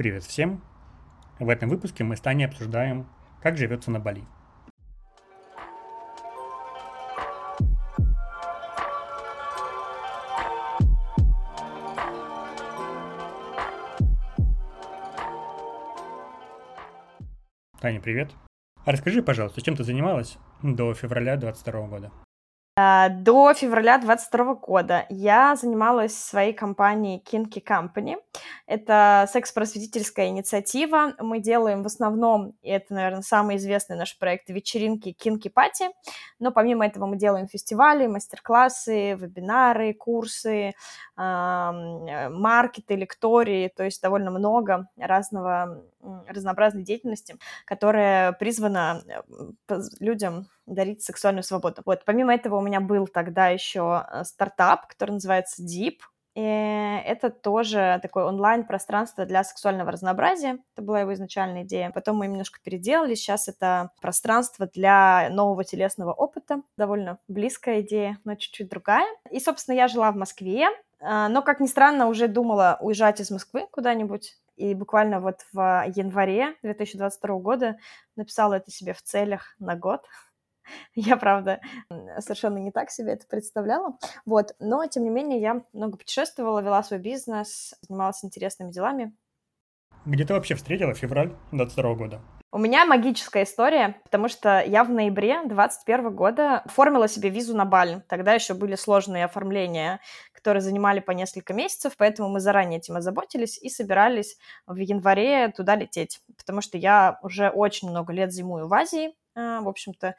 Привет всем! В этом выпуске мы с Таней обсуждаем, как живется на Бали. Таня, привет. А расскажи, пожалуйста, чем ты занималась до февраля 2022 года? А, до февраля 2022 года я занималась своей компанией Kinky Company. Это секс-просветительская инициатива. Мы делаем в основном, и это, наверное, самый известный наш проект, вечеринки Kinky Party. Но помимо этого мы делаем фестивали, мастер-классы, вебинары, курсы, маркеты, лектории, то есть довольно много разного, разнообразной деятельности, которая призвана э, людям дарить сексуальную свободу. Вот, помимо этого у меня был тогда еще э, стартап, который называется Deep, и это тоже такое онлайн-пространство для сексуального разнообразия. Это была его изначальная идея. Потом мы немножко переделали. Сейчас это пространство для нового телесного опыта. Довольно близкая идея, но чуть-чуть другая. И, собственно, я жила в Москве, а, но, как ни странно, уже думала уезжать из Москвы куда-нибудь. И буквально вот в январе 2022 года написала это себе в целях на год. Я, правда, совершенно не так себе это представляла. Вот. Но, тем не менее, я много путешествовала, вела свой бизнес, занималась интересными делами. Где ты вообще встретила февраль 22 года? У меня магическая история, потому что я в ноябре 2021 года оформила себе визу на Бали. Тогда еще были сложные оформления, которые занимали по несколько месяцев, поэтому мы заранее этим озаботились и собирались в январе туда лететь, потому что я уже очень много лет зимую в Азии, а, в общем-то,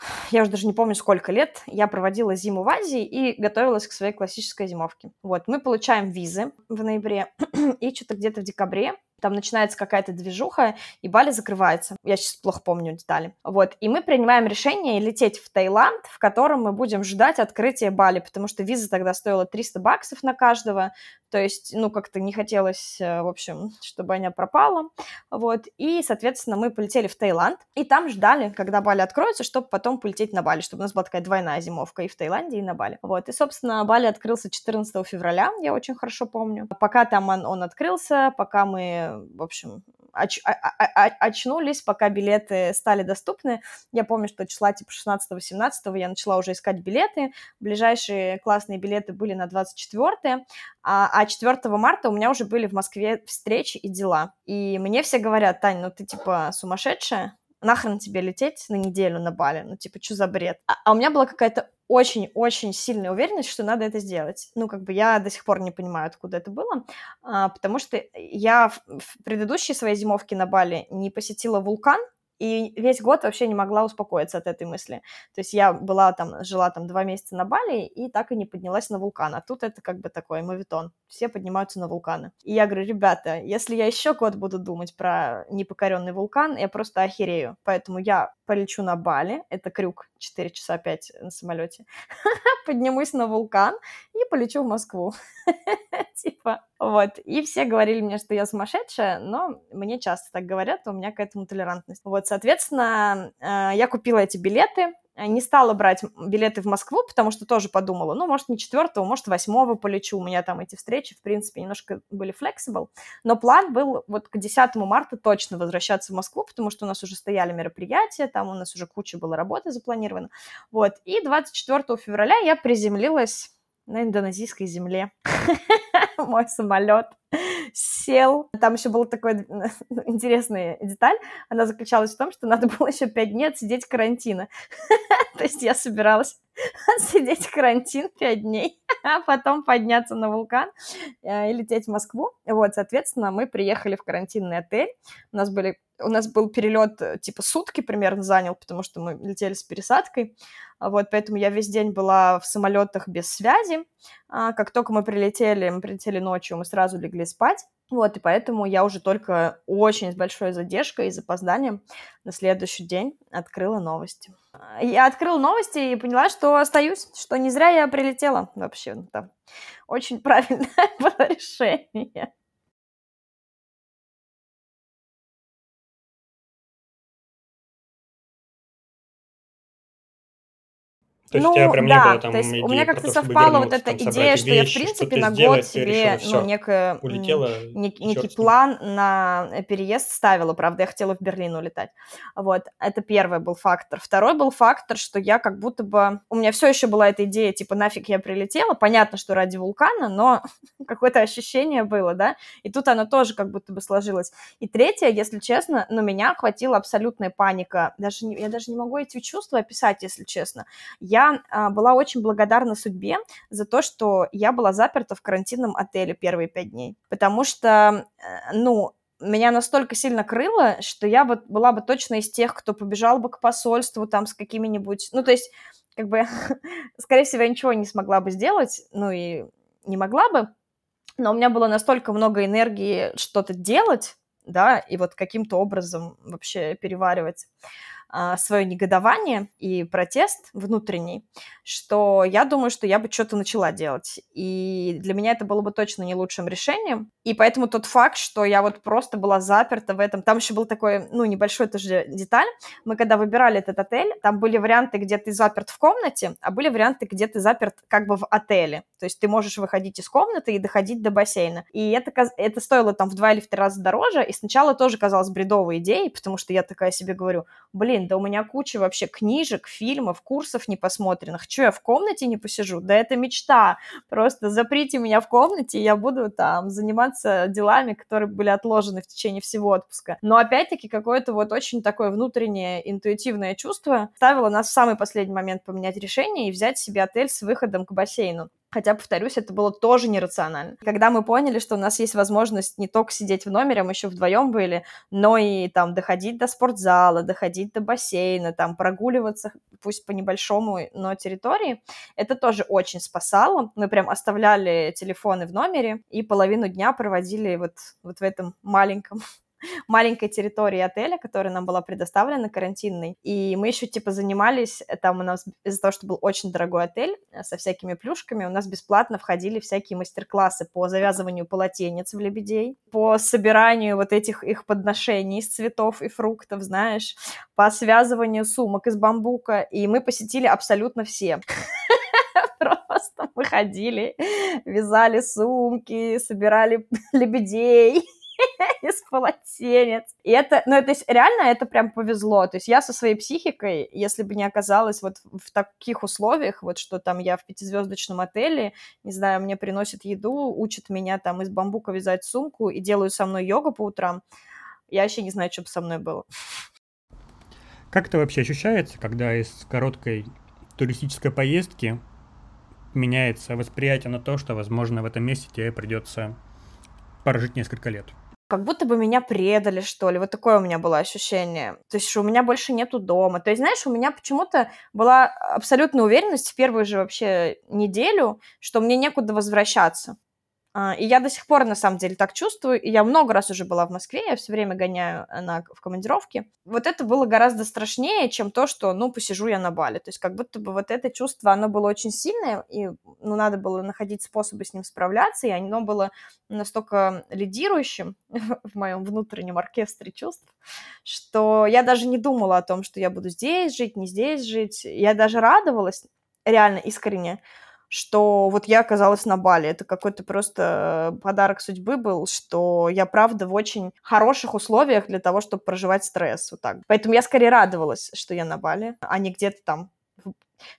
я уже даже не помню, сколько лет, я проводила зиму в Азии и готовилась к своей классической зимовке. Вот, мы получаем визы в ноябре, и что-то где-то в декабре там начинается какая-то движуха, и Бали закрывается. Я сейчас плохо помню детали. Вот, и мы принимаем решение лететь в Таиланд, в котором мы будем ждать открытия Бали, потому что виза тогда стоила 300 баксов на каждого, то есть, ну, как-то не хотелось, э, в общем, чтобы она пропала, вот, и, соответственно, мы полетели в Таиланд, и там ждали, когда Бали откроется, чтобы потом полететь на Бали, чтобы у нас была такая двойная зимовка и в Таиланде, и на Бали, вот, и, собственно, Бали открылся 14 февраля, я очень хорошо помню, пока там он, он открылся, пока мы, в общем, оч- очнулись, пока билеты стали доступны, я помню, что числа типа 16-17 я начала уже искать билеты, ближайшие классные билеты были на 24 а, а 4 марта у меня уже были в Москве встречи и дела. И мне все говорят, Тань, ну ты типа сумасшедшая, нахрен тебе лететь на неделю на Бали, ну типа, что за бред? А, а у меня была какая-то очень-очень сильная уверенность, что надо это сделать. Ну, как бы я до сих пор не понимаю, откуда это было, а, потому что я в, предыдущей своей зимовке на Бали не посетила вулкан, и весь год вообще не могла успокоиться от этой мысли. То есть я была там, жила там два месяца на Бали и так и не поднялась на вулкан. А тут это как бы такой мавитон. Все поднимаются на вулканы. И я говорю, ребята, если я еще год буду думать про непокоренный вулкан, я просто охерею. Поэтому я полечу на Бали, это крюк, 4 часа 5 на самолете, поднимусь на вулкан и полечу в Москву. Типа, вот. И все говорили мне, что я сумасшедшая, но мне часто так говорят, у меня к этому толерантность. Вот, соответственно, э, я купила эти билеты, Э, не стала брать билеты в Москву, потому что тоже подумала, ну, может, не четвертого, может, восьмого полечу. У меня там эти встречи, в принципе, немножко были flexible. Но план был вот к 10 марта точно возвращаться в Москву, потому что у нас уже стояли мероприятия, там у нас уже куча было работы запланировано. Вот. И 24 февраля я приземлилась на индонезийской земле. Мой самолет сел. Там еще была такая интересная деталь. Она заключалась в том, что надо было еще пять дней отсидеть карантина. То есть я собиралась отсидеть карантин пять дней, а потом подняться на вулкан э, и лететь в Москву. Вот, соответственно, мы приехали в карантинный отель. У нас были у нас был перелет э, типа сутки примерно занял, потому что мы летели с пересадкой. Вот, поэтому я весь день была в самолетах без связи. А, как только мы прилетели, мы прилетели ночью, мы сразу легли спать. Вот, и поэтому я уже только очень с большой задержкой и запозданием на следующий день открыла новости. Я открыла новости и поняла, что остаюсь, что не зря я прилетела вообще. Там. Очень правильное было решение. То есть ну, у тебя прям да, не было там то есть идеи у меня как-то совпала вот эта идея, что я, в вещи, принципе, на сделать, год себе, ну, некое, улетела, нек- некий план на э, переезд ставила, правда, я хотела в Берлин улетать. Вот, это первый был фактор. Второй был фактор, что я как будто бы... У меня все еще была эта идея, типа, нафиг я прилетела, понятно, что ради вулкана, но какое-то ощущение было, да, и тут оно тоже как будто бы сложилось. И третье, если честно, ну, меня охватила абсолютная паника, даже не, я даже не могу эти чувства описать, если честно. Я а, была очень благодарна судьбе за то, что я была заперта в карантинном отеле первые пять дней, потому что, э, ну, меня настолько сильно крыло, что я вот была бы точно из тех, кто побежал бы к посольству там с какими-нибудь... Ну, то есть, как бы, скорее всего, я ничего не смогла бы сделать, ну и не могла бы, но у меня было настолько много энергии что-то делать, да, и вот каким-то образом вообще переваривать свое негодование и протест внутренний, что я думаю, что я бы что-то начала делать. И для меня это было бы точно не лучшим решением. И поэтому тот факт, что я вот просто была заперта в этом... Там еще был такой, ну, небольшой тоже деталь. Мы когда выбирали этот отель, там были варианты, где ты заперт в комнате, а были варианты, где ты заперт как бы в отеле. То есть ты можешь выходить из комнаты и доходить до бассейна. И это, это стоило там в два или в три раза дороже. И сначала тоже казалось бредовой идеей, потому что я такая себе говорю, блин, да у меня куча вообще книжек, фильмов, курсов непосмотренных. Че, я в комнате не посижу? Да это мечта. Просто заприте меня в комнате, и я буду там заниматься делами, которые были отложены в течение всего отпуска. Но опять-таки какое-то вот очень такое внутреннее интуитивное чувство ставило нас в самый последний момент поменять решение и взять себе отель с выходом к бассейну. Хотя, повторюсь, это было тоже нерационально. Когда мы поняли, что у нас есть возможность не только сидеть в номере, мы еще вдвоем были, но и там доходить до спортзала, доходить до бассейна, там прогуливаться, пусть по небольшому, но территории, это тоже очень спасало. Мы прям оставляли телефоны в номере и половину дня проводили вот, вот в этом маленьком маленькой территории отеля, которая нам была предоставлена карантинной. И мы еще, типа, занимались, э, там у нас из-за того, что был очень дорогой отель э, со всякими плюшками, у нас бесплатно входили всякие мастер-классы по завязыванию полотенец в лебедей, по собиранию вот этих их подношений из цветов и фруктов, знаешь, по связыванию сумок из бамбука. И мы посетили абсолютно все. Просто мы ходили, вязали сумки, собирали лебедей из полотенец. И это, ну, это реально это прям повезло. То есть я со своей психикой, если бы не оказалась вот в таких условиях, вот что там я в пятизвездочном отеле, не знаю, мне приносят еду, учат меня там из бамбука вязать сумку и делают со мной йогу по утрам, я вообще не знаю, что бы со мной было. Как это вообще ощущается, когда из короткой туристической поездки меняется восприятие на то, что, возможно, в этом месте тебе придется прожить несколько лет? Как будто бы меня предали, что ли. Вот такое у меня было ощущение. То есть, что у меня больше нету дома. То есть, знаешь, у меня почему-то была абсолютная уверенность в первую же вообще неделю, что мне некуда возвращаться. А, и я до сих пор, на самом деле, так чувствую. И я много раз уже была в Москве, я все время гоняю на, в командировке. Вот это было гораздо страшнее, чем то, что, ну, посижу я на Бали. То есть как будто бы вот это чувство, оно было очень сильное, и, ну, надо было находить способы с ним справляться, и оно было настолько лидирующим в моем внутреннем оркестре чувств, что я даже не думала о том, что я буду здесь жить, не здесь жить. Я даже радовалась, реально искренне, что вот я оказалась на Бали. Это какой-то просто подарок судьбы был, что я, правда, в очень хороших условиях для того, чтобы проживать стресс. Вот так. Поэтому я скорее радовалась, что я на Бали, а не где-то там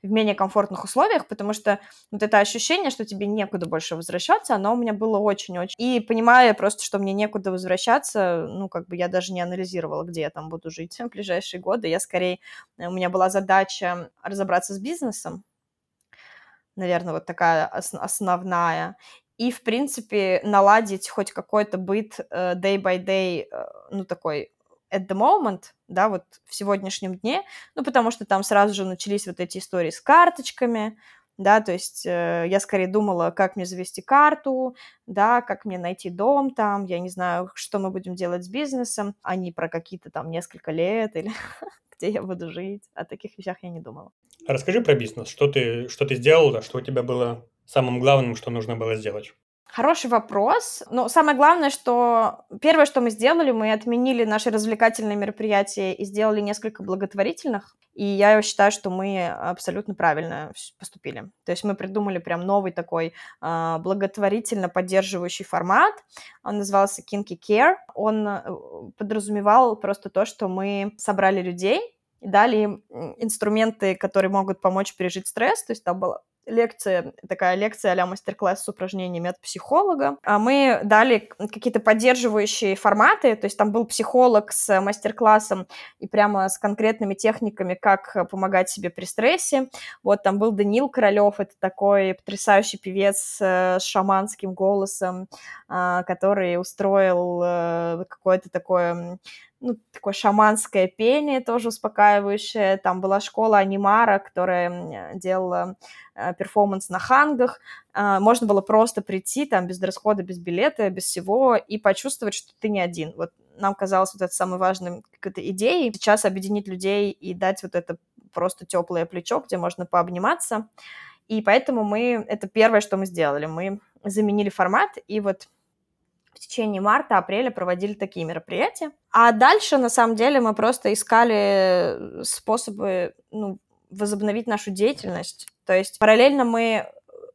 в менее комфортных условиях, потому что вот это ощущение, что тебе некуда больше возвращаться, оно у меня было очень-очень. И понимая просто, что мне некуда возвращаться, ну, как бы я даже не анализировала, где я там буду жить в ближайшие годы. Я скорее, у меня была задача разобраться с бизнесом, наверное, вот такая ос- основная. И, в принципе, наладить хоть какой-то быт uh, day by day, uh, ну, такой at the moment, да, вот в сегодняшнем дне, ну, потому что там сразу же начались вот эти истории с карточками, да, то есть э, я скорее думала, как мне завести карту, да, как мне найти дом там, я не знаю, что мы будем делать с бизнесом, а не про какие-то там несколько лет или где я буду жить. О таких вещах я не думала. Расскажи про бизнес. Что ты, что ты сделала, что у тебя было самым главным, что нужно было сделать? Хороший вопрос. Но самое главное, что первое, что мы сделали, мы отменили наши развлекательные мероприятия и сделали несколько благотворительных. И я считаю, что мы абсолютно правильно поступили. То есть мы придумали прям новый такой э, благотворительно поддерживающий формат. Он назывался Kinky Care. Он э, подразумевал просто то, что мы собрали людей, дали им инструменты, которые могут помочь пережить стресс. То есть там было лекция, такая лекция а мастер-класс с упражнениями от психолога. А мы дали какие-то поддерживающие форматы, то есть там был психолог с мастер-классом и прямо с конкретными техниками, как помогать себе при стрессе. Вот там был Данил Королев, это такой потрясающий певец э, с шаманским голосом, а, который устроил э, какое-то такое ну, такое шаманское пение, тоже успокаивающее. Там была школа анимара, которая делала э, перформанс на хангах. Э, можно было просто прийти там без расхода, без билета, без всего и почувствовать, что ты не один. Вот нам казалось вот это самой важной какой-то идеей. Сейчас объединить людей и дать вот это просто теплое плечо, где можно пообниматься. И поэтому мы, это первое, что мы сделали. Мы заменили формат, и вот течение марта-апреля проводили такие мероприятия. А дальше, на самом деле, мы просто искали способы ну, возобновить нашу деятельность. То есть параллельно мы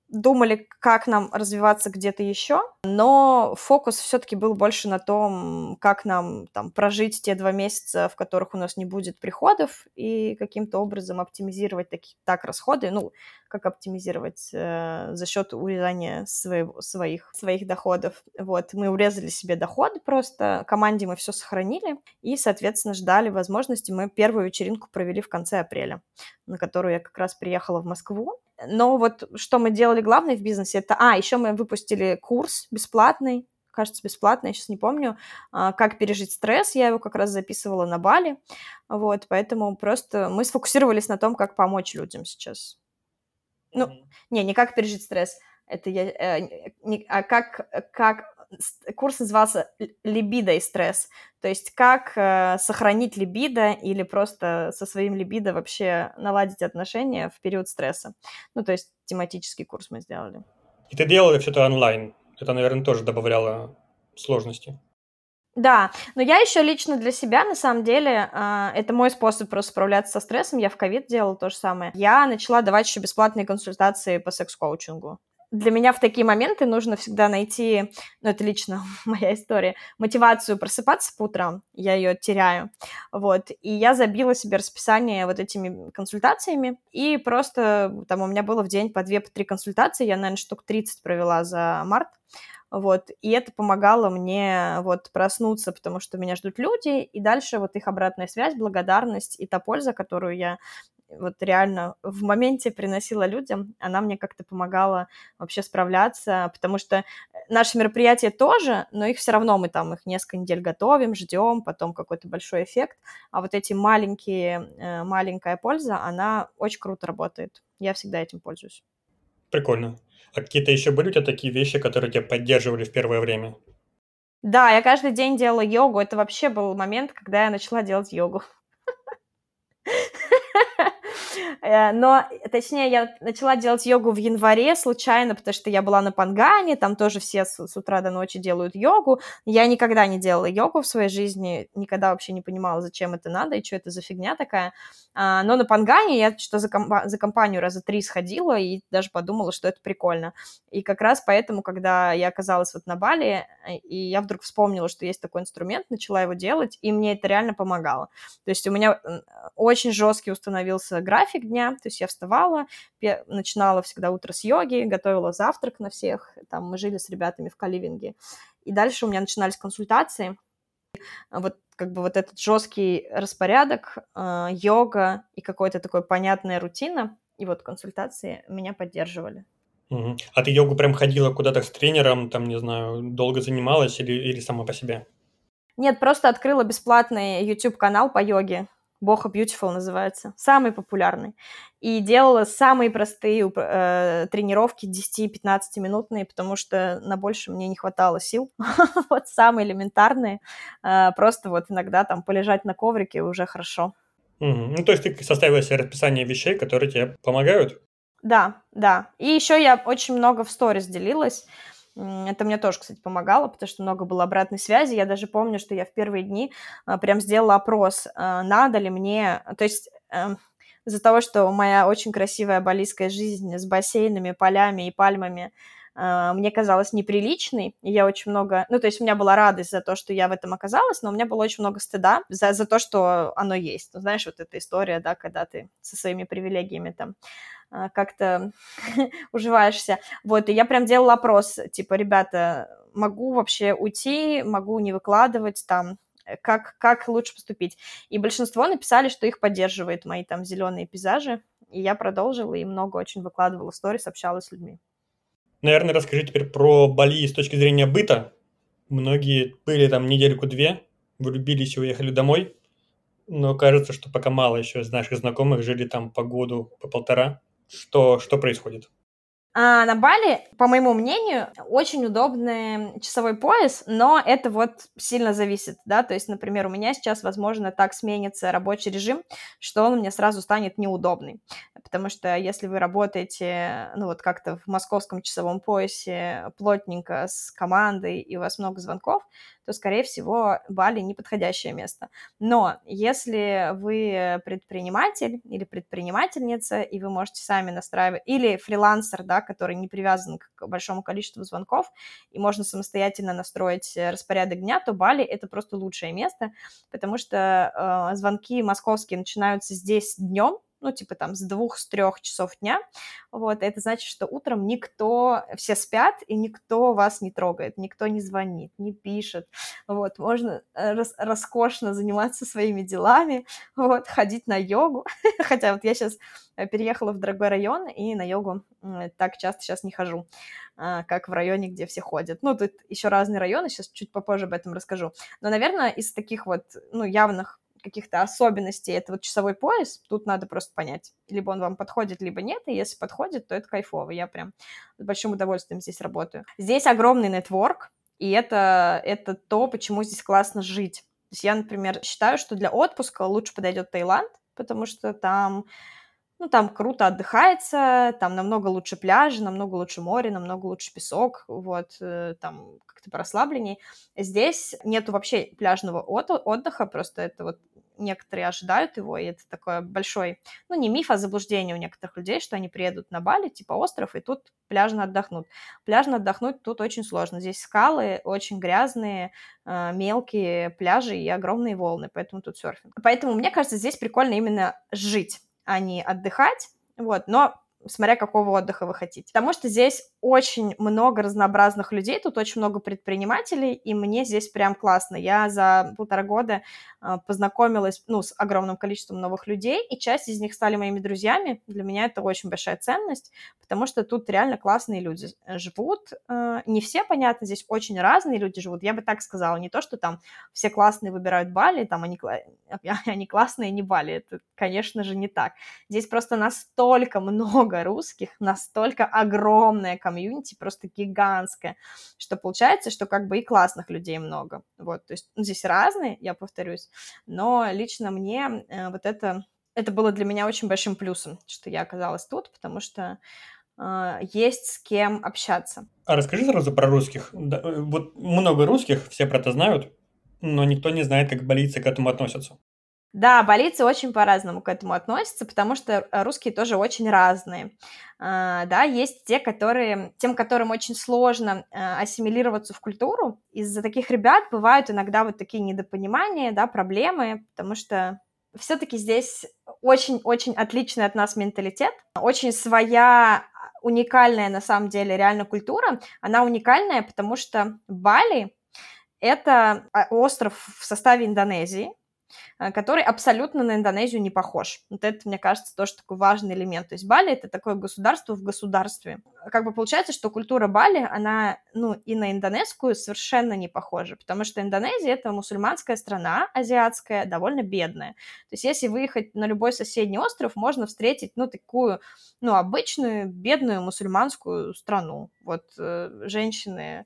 думали, как нам развиваться где-то еще, но фокус все-таки был больше на том, как нам там прожить те два месяца, в которых у нас не будет приходов, и каким-то образом оптимизировать таки, так расходы, ну, как оптимизировать э, за счет урезания своего, своих, своих доходов. Вот, мы урезали себе доходы просто, команде мы все сохранили, и, соответственно, ждали возможности. Мы первую вечеринку провели в конце апреля, на которую я как раз приехала в Москву, но вот что мы делали главное в бизнесе, это... А, еще мы выпустили курс бесплатный, кажется, бесплатный, я сейчас не помню, а, как пережить стресс, я его как раз записывала на Бали, вот, поэтому просто мы сфокусировались на том, как помочь людям сейчас. Ну, mm-hmm. не, не как пережить стресс, это я, э, не, а как, как курс назывался «Либидо и стресс», то есть как э, сохранить либидо или просто со своим либидо вообще наладить отношения в период стресса. Ну, то есть тематический курс мы сделали. И ты делала все это онлайн. Это, наверное, тоже добавляло сложности. Да, но я еще лично для себя, на самом деле, э, это мой способ просто справляться со стрессом. Я в ковид делала то же самое. Я начала давать еще бесплатные консультации по секс-коучингу для меня в такие моменты нужно всегда найти, ну, это лично моя история, мотивацию просыпаться по утрам, я ее теряю, вот, и я забила себе расписание вот этими консультациями, и просто там у меня было в день по 2-3 по консультации, я, наверное, штук 30 провела за март, вот, и это помогало мне вот проснуться, потому что меня ждут люди, и дальше вот их обратная связь, благодарность и та польза, которую я вот реально в моменте приносила людям, она мне как-то помогала вообще справляться, потому что э, наши мероприятия тоже, но их все равно мы там их несколько недель готовим, ждем, потом какой-то большой эффект, а вот эти маленькие, э, маленькая польза, она очень круто работает. Я всегда этим пользуюсь. Прикольно. А какие-то еще были у тебя такие вещи, которые тебя поддерживали в первое время? Да, я каждый день делала йогу. Это вообще был момент, когда я начала делать йогу. Э, но, точнее, я начала делать йогу в январе случайно, потому что я была на Пангане, там тоже все с, с утра до ночи делают йогу. Я никогда не делала йогу в своей жизни, никогда вообще не понимала, зачем это надо и что это за фигня такая. А, но на Пангане я что за, комп- за компанию раза три сходила и даже подумала, что это прикольно. И как раз поэтому, когда я оказалась вот на Бали, э, и я вдруг вспомнила, что есть такой инструмент, начала его делать, и мне это реально помогало. То есть у меня очень жесткий установился график дня, то есть я вставала, начинала всегда утро с йоги, готовила завтрак на всех, там мы жили с ребятами в Каливинге, и дальше у меня начинались консультации, вот как бы вот этот жесткий распорядок, э, йога и какой-то такой понятная рутина, и вот консультации меня поддерживали. Угу. А ты йогу прям ходила куда-то с тренером, там, не знаю, долго занималась или, или сама по себе? Нет, просто открыла бесплатный YouTube-канал по йоге. Боха Beautiful называется, самый популярный. И делала самые простые э, тренировки 10-15 минутные, потому что на больше мне не хватало сил. вот самые элементарные. Э, просто вот иногда там полежать на коврике уже хорошо. Угу. Ну, то есть ты составила себе расписание вещей, которые тебе помогают? Да, да. И еще я очень много в сторис делилась. Это мне тоже, кстати, помогало, потому что много было обратной связи. Я даже помню, что я в первые дни а, прям сделала опрос, а, надо ли мне... То есть эм, из-за того, что моя очень красивая балийская жизнь с бассейнами, полями и пальмами а, мне казалась неприличной, и я очень много... Ну, то есть у меня была радость за то, что я в этом оказалась, но у меня было очень много стыда за, за то, что оно есть. Ну, знаешь, вот эта история, да, когда ты со своими привилегиями там как-то уживаешься. Вот, и я прям делала опрос, типа, ребята, могу вообще уйти, могу не выкладывать там, как, как лучше поступить. И большинство написали, что их поддерживает мои там зеленые пейзажи, и я продолжила, и много очень выкладывала сторис, общалась с людьми. Наверное, расскажи теперь про Бали с точки зрения быта. Многие были там недельку-две, влюбились и уехали домой, но кажется, что пока мало еще из наших знакомых жили там по году, по полтора. Что, что происходит? А на Бали, по моему мнению, очень удобный часовой пояс, но это вот сильно зависит, да, то есть, например, у меня сейчас, возможно, так сменится рабочий режим, что он мне сразу станет неудобный, потому что если вы работаете, ну вот как-то в московском часовом поясе плотненько с командой и у вас много звонков, то, скорее всего, Бали неподходящее место. Но если вы предприниматель или предпринимательница, и вы можете сами настраивать, или фрилансер, да, который не привязан к большому количеству звонков, и можно самостоятельно настроить распорядок дня, то Бали — это просто лучшее место, потому что э, звонки московские начинаются здесь днем, ну, типа там с двух, с трех часов дня, вот, это значит, что утром никто, все спят, и никто вас не трогает, никто не звонит, не пишет, вот, можно э, рас роскошно заниматься своими делами, вот, ходить на йогу, хотя вот я сейчас э, переехала в дорогой район, и на йогу так часто сейчас не хожу, а, как в районе, где все ходят. Ну, тут еще разные районы, сейчас чуть попозже об этом расскажу. Но, наверное, из таких вот, ну, явных каких-то особенностей, это вот часовой пояс, тут надо просто понять, либо он вам подходит, либо нет, и если подходит, то это кайфово, я прям с большим удовольствием здесь работаю. Здесь огромный нетворк, и это, это то, почему здесь классно жить. То есть я, например, считаю, что для отпуска лучше подойдет Таиланд, потому что там ну, там круто отдыхается, там намного лучше пляжи, намного лучше море, намного лучше песок, вот, э, там как-то порасслабленней. Здесь нету вообще пляжного отдыха, просто это вот некоторые ожидают его, и это такой большой, ну, не миф, а заблуждение у некоторых людей, что они приедут на Бали, типа остров, и тут пляжно отдохнут. Пляжно отдохнуть тут очень сложно. Здесь скалы очень грязные, э, мелкие пляжи и огромные волны, поэтому тут серфинг. Поэтому, мне кажется, здесь прикольно именно жить, а не отдыхать, вот, но смотря какого отдыха вы хотите. Потому что здесь очень много разнообразных людей, тут очень много предпринимателей, и мне здесь прям классно. Я за полтора года а, познакомилась, ну, с огромным количеством новых людей, и часть из них стали моими друзьями. Для меня это очень большая ценность, потому что тут реально классные люди живут. А, не все, понятно, здесь очень разные люди живут. Я бы так сказала, не то, что там все классные выбирают Бали, там они, они классные, не Бали. Это, конечно же, не так. Здесь просто настолько много русских, настолько огромная комьюнити, просто гигантская, что получается, что как бы и классных людей много. Вот, то есть ну, здесь разные, я повторюсь, но лично мне э, вот это, это было для меня очень большим плюсом, что я оказалась тут, потому что э, есть с кем общаться. А расскажи сразу про русских. Да, э, вот много русских, все про это знают, но никто не знает, как болицы к этому относятся. Да, болицы очень по-разному к этому относятся, потому что русские тоже очень разные. А, да, есть те, которые, тем, которым очень сложно а, ассимилироваться в культуру. Из-за таких ребят бывают иногда вот такие недопонимания, да, проблемы, потому что все-таки здесь очень-очень отличный от нас менталитет, очень своя уникальная на самом деле реально культура. Она уникальная, потому что Бали — это а, остров в составе Индонезии, который абсолютно на Индонезию не похож. Вот это, мне кажется, тоже такой важный элемент. То есть Бали — это такое государство в государстве. Как бы получается, что культура Бали, она, ну, и на индонезскую совершенно не похожа, потому что Индонезия — это мусульманская страна, азиатская, довольно бедная. То есть если выехать на любой соседний остров, можно встретить, ну, такую, ну, обычную бедную мусульманскую страну. Вот э, женщины э,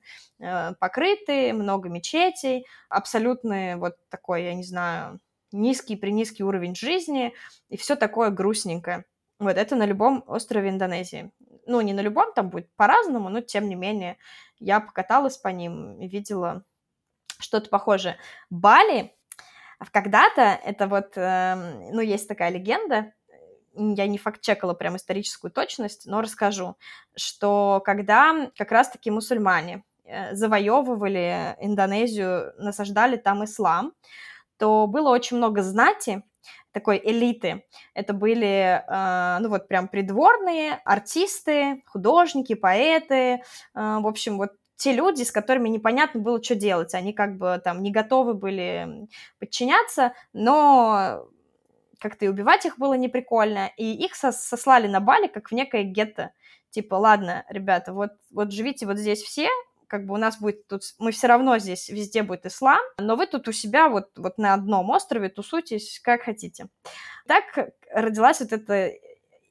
покрытые, много мечетей, абсолютный вот такой, я не знаю, низкий, при низкий уровень жизни и все такое грустненькое. Вот это на любом острове Индонезии. ну, не на любом, там будет по-разному, но тем не менее я покаталась по ним и видела что-то похожее. Бали, когда-то, это вот, э, ну, есть такая легенда, я не факт-чекала прям историческую точность, но расскажу, что когда как раз-таки мусульмане э, завоевывали Индонезию, насаждали там ислам, то было очень много знати, такой элиты. Это были, э, ну вот прям придворные, артисты, художники, поэты, э, в общем, вот те люди, с которыми непонятно было, что делать. Они как бы там не готовы были подчиняться, но как-то и убивать их было неприкольно, и их сослали на Бали как в некое гетто. Типа, ладно, ребята, вот, вот живите вот здесь все, как бы у нас будет тут, мы все равно здесь везде будет ислам, но вы тут у себя вот, вот на одном острове тусуйтесь как хотите. Так родилась вот эта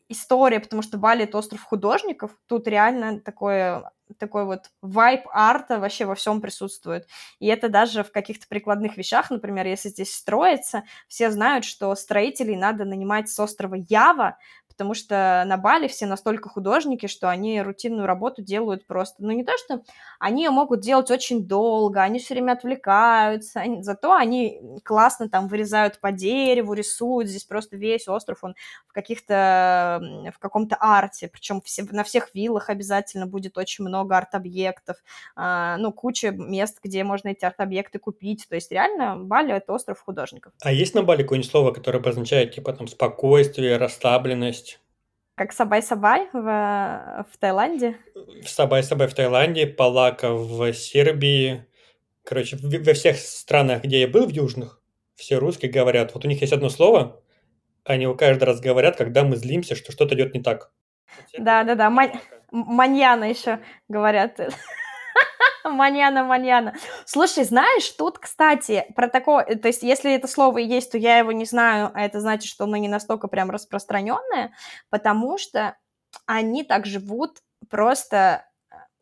история, потому что Бали — это остров художников, тут реально такое такой вот вайп арта вообще во всем присутствует. И это даже в каких-то прикладных вещах, например, если здесь строится, все знают, что строителей надо нанимать с острова Ява, потому что на Бали все настолько художники, что они рутинную работу делают просто, ну не то, что они ее могут делать очень долго, они все время отвлекаются, они, зато они классно там вырезают по дереву, рисуют, здесь просто весь остров, он в каких-то, в каком-то арте, причем все, на всех виллах обязательно будет очень много арт-объектов, а, ну, куча мест, где можно эти арт-объекты купить, то есть реально Бали — это остров художников. А есть на Бали какое-нибудь слово, которое обозначает, типа, там, спокойствие, расслабленность? Как สบาย-สบาย в, в Таиланде? สบาย-สบาย в Таиланде, Polako в Сербии. Короче, во всех странах, где я был, в южных, все русские говорят. Вот у них есть одно слово, они его каждый раз говорят, когда мы злимся, что что-то идет не так. Да-да-да, mañana еще говорят. Mañana, mañana. Слушай, знаешь, тут, кстати, про такое, то есть, если это слово есть, то я его не знаю, а это значит, что оно не настолько прям распространенное, потому что они так живут просто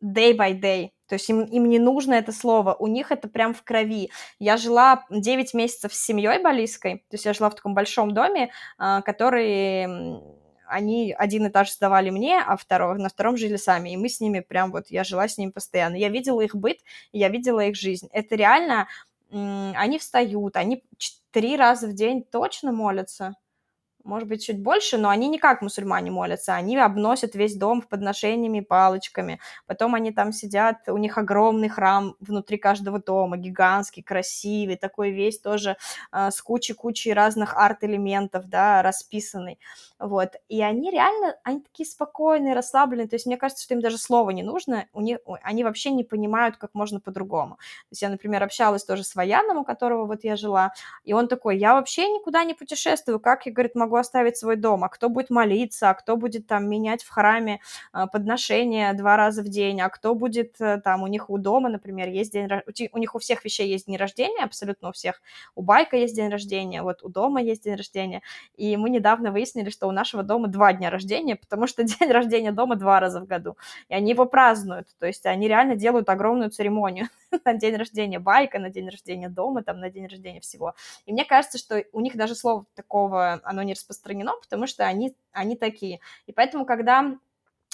day by day, то есть им, им не нужно это слово, у них это прям в крови. Я жила 9 месяцев с семьей балийской, то есть я жила в таком большом доме, а, который они один этаж сдавали мне, а второй, на втором жили сами, и мы с ними прям вот, я жила с ними постоянно. Я видела их быт, я видела их жизнь. Это реально, они встают, они три раза в день точно молятся, может быть, чуть больше, но они не как мусульмане молятся, они обносят весь дом подношениями, палочками, потом они там сидят, у них огромный храм внутри каждого дома, гигантский, красивый, такой весь тоже э, с кучей-кучей разных арт-элементов, да, расписанный, вот, и они реально, они такие спокойные, расслабленные, то есть мне кажется, что им даже слова не нужно, у них, они вообще не понимают, как можно по-другому, то есть я, например, общалась тоже с военным, у которого вот я жила, и он такой, я вообще никуда не путешествую, как? Я, говорит, могу оставить свой дом, а кто будет молиться, а кто будет там менять в храме а, подношения два раза в день, а кто будет э, там, у них у дома, например, есть день, у них у всех вещей есть день рождения, абсолютно у всех, у Байка есть день рождения, вот у дома есть день рождения, и мы недавно выяснили, что у нашего дома два дня рождения, потому что день рождения дома два раза в году, и они его празднуют, то есть они реально делают огромную церемонию на день рождения Байка, на день рождения дома, там, на день рождения всего. И мне кажется, что у них даже слово такого, оно не распространено, потому что они, они такие. И поэтому, когда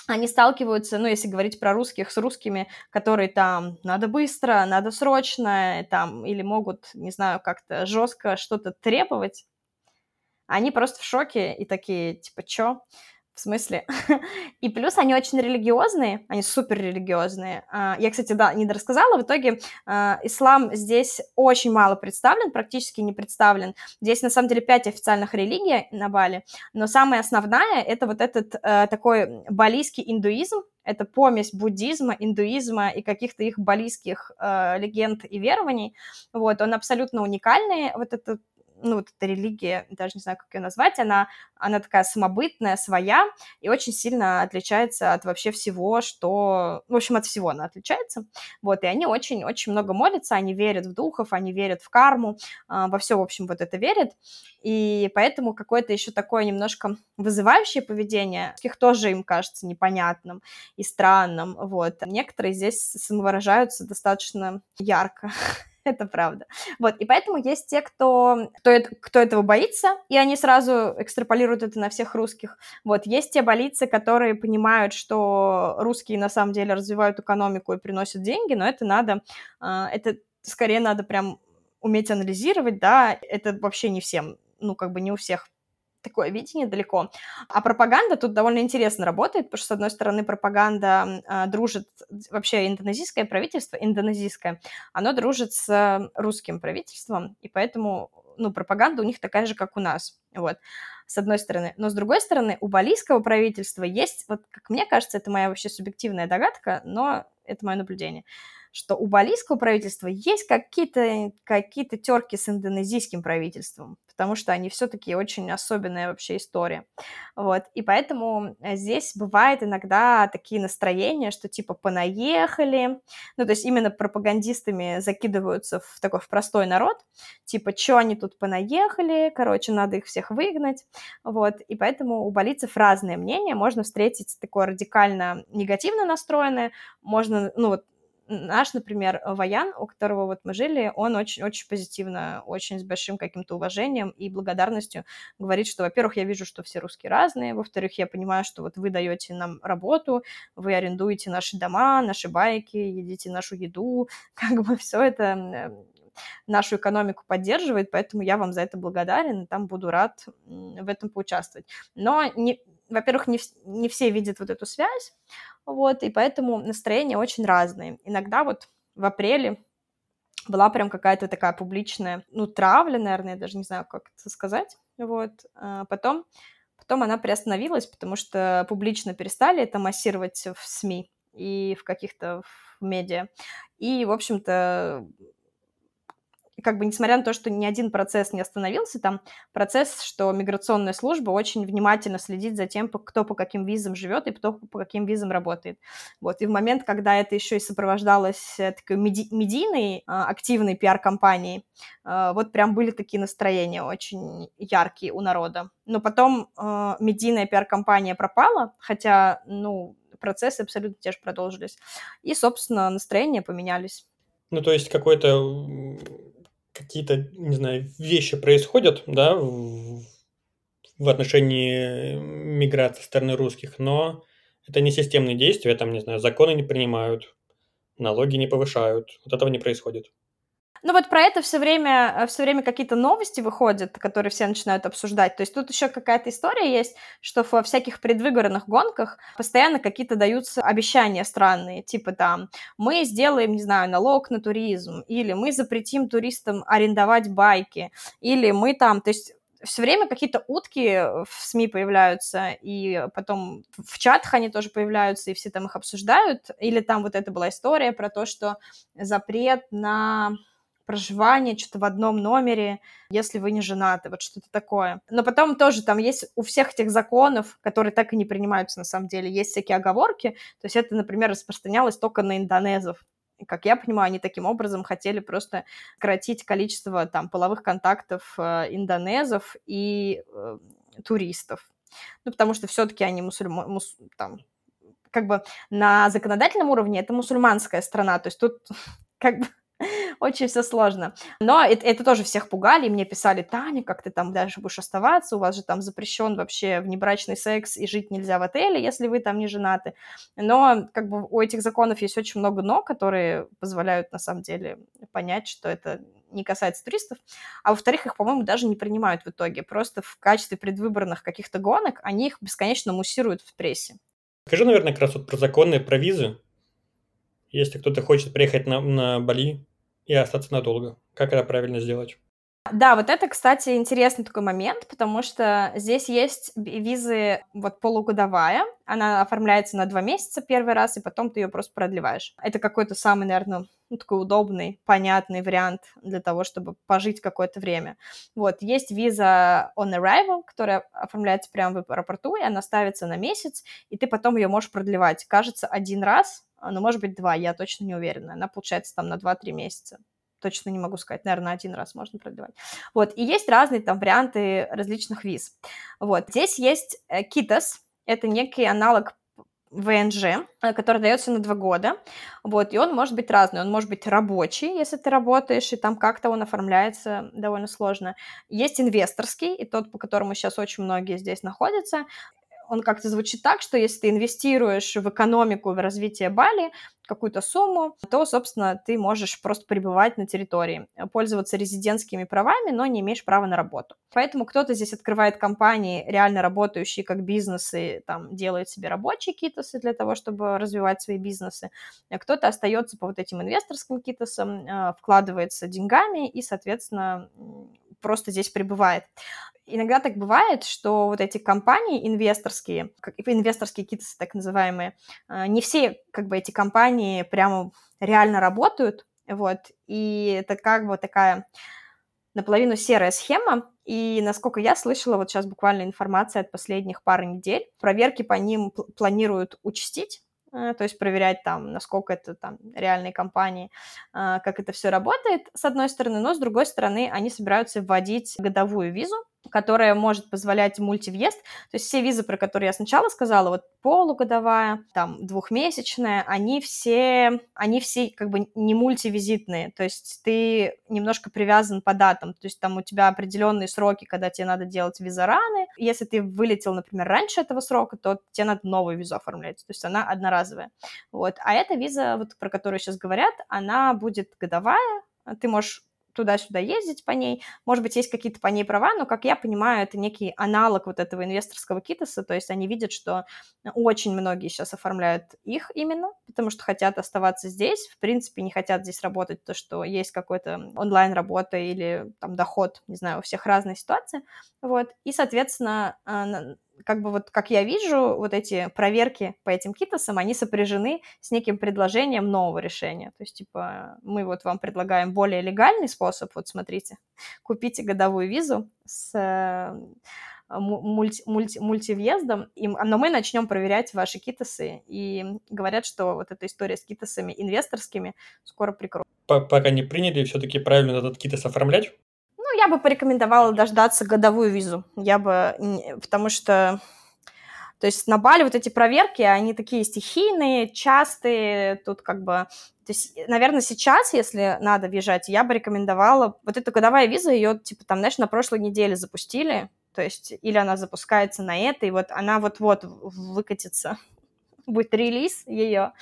они сталкиваются, ну, если говорить про русских, с русскими, которые там надо быстро, надо срочно, там, или могут, не знаю, как-то жестко что-то требовать, они просто в шоке и такие, типа, чё? В смысле? И плюс они очень религиозные, они супер религиозные. А, я, кстати, да, не рассказала, в итоге а, ислам здесь очень мало представлен, практически не представлен. Здесь, на самом деле, пять официальных религий на Бали, но самая основная — это вот этот э, такой балийский индуизм, это помесь буддизма, индуизма и каких-то их балийских э, легенд и верований. Вот, он абсолютно уникальный, вот этот ну, вот эта религия, даже не знаю, как ее назвать, она, она такая самобытная, своя, и очень сильно отличается от вообще всего, что... В общем, от всего она отличается. Вот, и они очень-очень много молятся, они верят в духов, они верят в карму, а, во все, в общем, вот это верят. И поэтому какое-то еще такое немножко вызывающее поведение, их тоже им кажется непонятным и странным, вот. Некоторые здесь самовыражаются достаточно ярко. Это правда. Вот, и поэтому есть те, кто, кто, кто этого боится, и они сразу экстраполируют это на всех русских. Вот, есть те болицы, которые понимают, что русские на самом деле развивают экономику и приносят деньги, но это надо, а, это скорее надо прям уметь анализировать, да, это вообще не всем, ну, как бы не у всех такое видение далеко. А пропаганда тут довольно интересно работает, потому что, с одной стороны, пропаганда э, дружит, вообще индонезийское правительство, индонезийское, оно дружит с русским правительством, и поэтому, ну, пропаганда у них такая же, как у нас, вот, с одной стороны. Но, с другой стороны, у балийского правительства есть, вот, как мне кажется, это моя вообще субъективная догадка, но это мое наблюдение, что у балийского правительства есть какие-то какие терки с индонезийским правительством, потому что они все-таки очень особенная вообще история. Вот. И поэтому э, здесь бывает иногда такие настроения, что типа понаехали, ну, то есть именно пропагандистами закидываются в такой в простой народ, типа, что они тут понаехали, короче, надо их всех выгнать, вот. И поэтому у балийцев разные мнения, можно встретить такое радикально негативно настроенное, можно, ну, вот наш, например, Ваян, у которого вот мы жили, он очень-очень позитивно, очень с большим каким-то уважением и благодарностью говорит, что, во-первых, я вижу, что все русские разные, во-вторых, я понимаю, что вот вы даете нам работу, вы арендуете наши дома, наши байки, едите нашу еду, как бы все это нашу экономику поддерживает, поэтому я вам за это благодарен, и там буду рад в этом поучаствовать. Но не, во-первых, не, не все видят вот эту связь, вот, и поэтому настроения очень разные. Иногда вот в апреле была прям какая-то такая публичная, ну, травля, наверное, я даже не знаю, как это сказать, вот, а потом, потом она приостановилась, потому что публично перестали это массировать в СМИ и в каких-то в медиа, и, в общем-то, как бы несмотря на то, что ни один процесс не остановился, там процесс, что миграционная служба очень внимательно следит за тем, кто по каким визам живет и кто по каким визам работает. Вот. И в момент, когда это еще и сопровождалось э, такой меди- медийной а, активной пиар-компанией, а, вот прям были такие настроения очень яркие у народа. Но потом а, медийная пиар-компания пропала, хотя, ну, процессы абсолютно те же продолжились. И, собственно, настроения поменялись. Ну, то есть какой-то какие-то, не знаю, вещи происходят, да, в, отношении миграции со стороны русских, но это не системные действия, там, не знаю, законы не принимают, налоги не повышают, вот этого не происходит. Ну вот про это все время, э, все время какие-то новости выходят, которые все начинают обсуждать. То есть тут еще какая-то история есть, что во всяких предвыборных гонках постоянно какие-то даются обещания странные, типа там мы сделаем, не знаю, налог на туризм, или мы запретим туристам арендовать байки, или мы там, то есть все время какие-то утки в СМИ появляются, и потом в чатах они тоже появляются, и все там их обсуждают. Или там вот это была история про то, что запрет на проживание, что-то в одном номере, если вы не женаты, вот что-то такое. Но потом тоже там есть у всех этих законов, которые так и не принимаются на самом деле, есть всякие оговорки, то есть это, например, распространялось только на индонезов. И, как я понимаю, они таким образом хотели просто сократить количество там половых контактов э, индонезов и э, туристов. Ну, потому что все-таки они мусульмане, мус, там, как бы на законодательном уровне это мусульманская страна, то есть тут как бы очень все сложно. Но это, это тоже всех пугали, и мне писали, Таня, как ты там дальше будешь оставаться, у вас же там запрещен вообще внебрачный секс, и жить нельзя в отеле, если вы там не женаты. Но как бы у этих законов есть очень много «но», которые позволяют на самом деле понять, что это не касается туристов, а во-вторых, их, по-моему, даже не принимают в итоге. Просто в качестве предвыборных каких-то гонок они их бесконечно муссируют в прессе. Скажи, наверное, как раз вот про законы, про визы. Если кто-то хочет приехать на, на Бали, и остаться надолго. Как это правильно сделать? Да, вот это, кстати, интересный такой момент, потому что здесь есть визы вот полугодовая, она оформляется на два месяца первый раз, и потом ты ее просто продлеваешь. Это какой-то самый, наверное, ну, такой удобный, понятный вариант для того, чтобы пожить какое-то время. Вот, есть виза on arrival, которая оформляется прямо в аэропорту, и она ставится на месяц, и ты потом ее можешь продлевать. Кажется, один раз, но может быть два, я точно не уверена. Она получается там на 2-3 месяца точно не могу сказать, наверное, один раз можно продлевать. Вот, и есть разные там варианты различных виз. Вот, здесь есть э, Kitas, это некий аналог ВНЖ, э, который дается на два года, вот, и он может быть разный, он может быть рабочий, если ты работаешь, и там как-то он оформляется довольно сложно. Есть инвесторский, и тот, по которому сейчас очень многие здесь находятся, он как-то звучит так, что если ты инвестируешь в экономику, в развитие Бали какую-то сумму, то, собственно, ты можешь просто пребывать на территории, пользоваться резидентскими правами, но не имеешь права на работу. Поэтому кто-то здесь открывает компании, реально работающие как бизнесы, там, делает себе рабочие китосы для того, чтобы развивать свои бизнесы, а кто-то остается по вот этим инвесторским китосам, а, вкладывается деньгами и, соответственно, просто здесь пребывает. Иногда так бывает, что вот эти компании инвесторские, инвесторские китосы так называемые, а, не все как бы эти компании прямо реально работают, вот, и это как бы такая наполовину серая схема, и насколько я слышала, вот сейчас буквально информация от последних пары недель, проверки по ним планируют участить, э, то есть проверять там, насколько это там реальные компании, а, как это все работает, с одной стороны, но с другой стороны, они собираются вводить годовую визу, которая может позволять мультивъезд. То есть все визы, про которые я сначала сказала, вот полугодовая, там, двухмесячная, они все, они все как бы не мультивизитные, то есть ты немножко привязан по датам, то есть там у тебя определенные сроки, когда тебе надо делать визараны. Если ты вылетел, например, раньше этого срока, то тебе надо новую визу оформлять, то есть она одноразовая. Вот. А эта виза, вот, про которую сейчас говорят, она будет годовая, ты можешь туда-сюда ездить по ней. Может быть, есть какие-то по ней права, но, как я понимаю, это некий аналог вот этого инвесторского китоса, то есть они видят, что очень многие сейчас оформляют их именно, потому что хотят оставаться здесь, в принципе, не хотят здесь работать, то, что есть какой-то онлайн-работа или там доход, не знаю, у всех разные ситуации, вот, и, соответственно, а, как бы вот, как я вижу, вот эти проверки по этим китосам, они сопряжены с неким предложением нового решения. То есть, типа, мы вот вам предлагаем более легальный способ, вот смотрите, купите годовую визу с э, мульти, мульти, мультивъездом, и, но мы начнем проверять ваши китосы, и говорят, что вот эта история с китосами инвесторскими скоро прикроют. Пока не приняли, все-таки правильно этот китос оформлять? Я бы порекомендовала дождаться годовую визу. Я бы... Потому что... То есть на Бали вот эти проверки, они такие стихийные, частые, тут как бы... То есть, наверное, сейчас, если надо въезжать, я бы рекомендовала... Вот эта годовая виза, ее, типа, там, знаешь, на прошлой неделе запустили, то есть или она запускается на это, и вот она вот-вот выкатится будет релиз ее.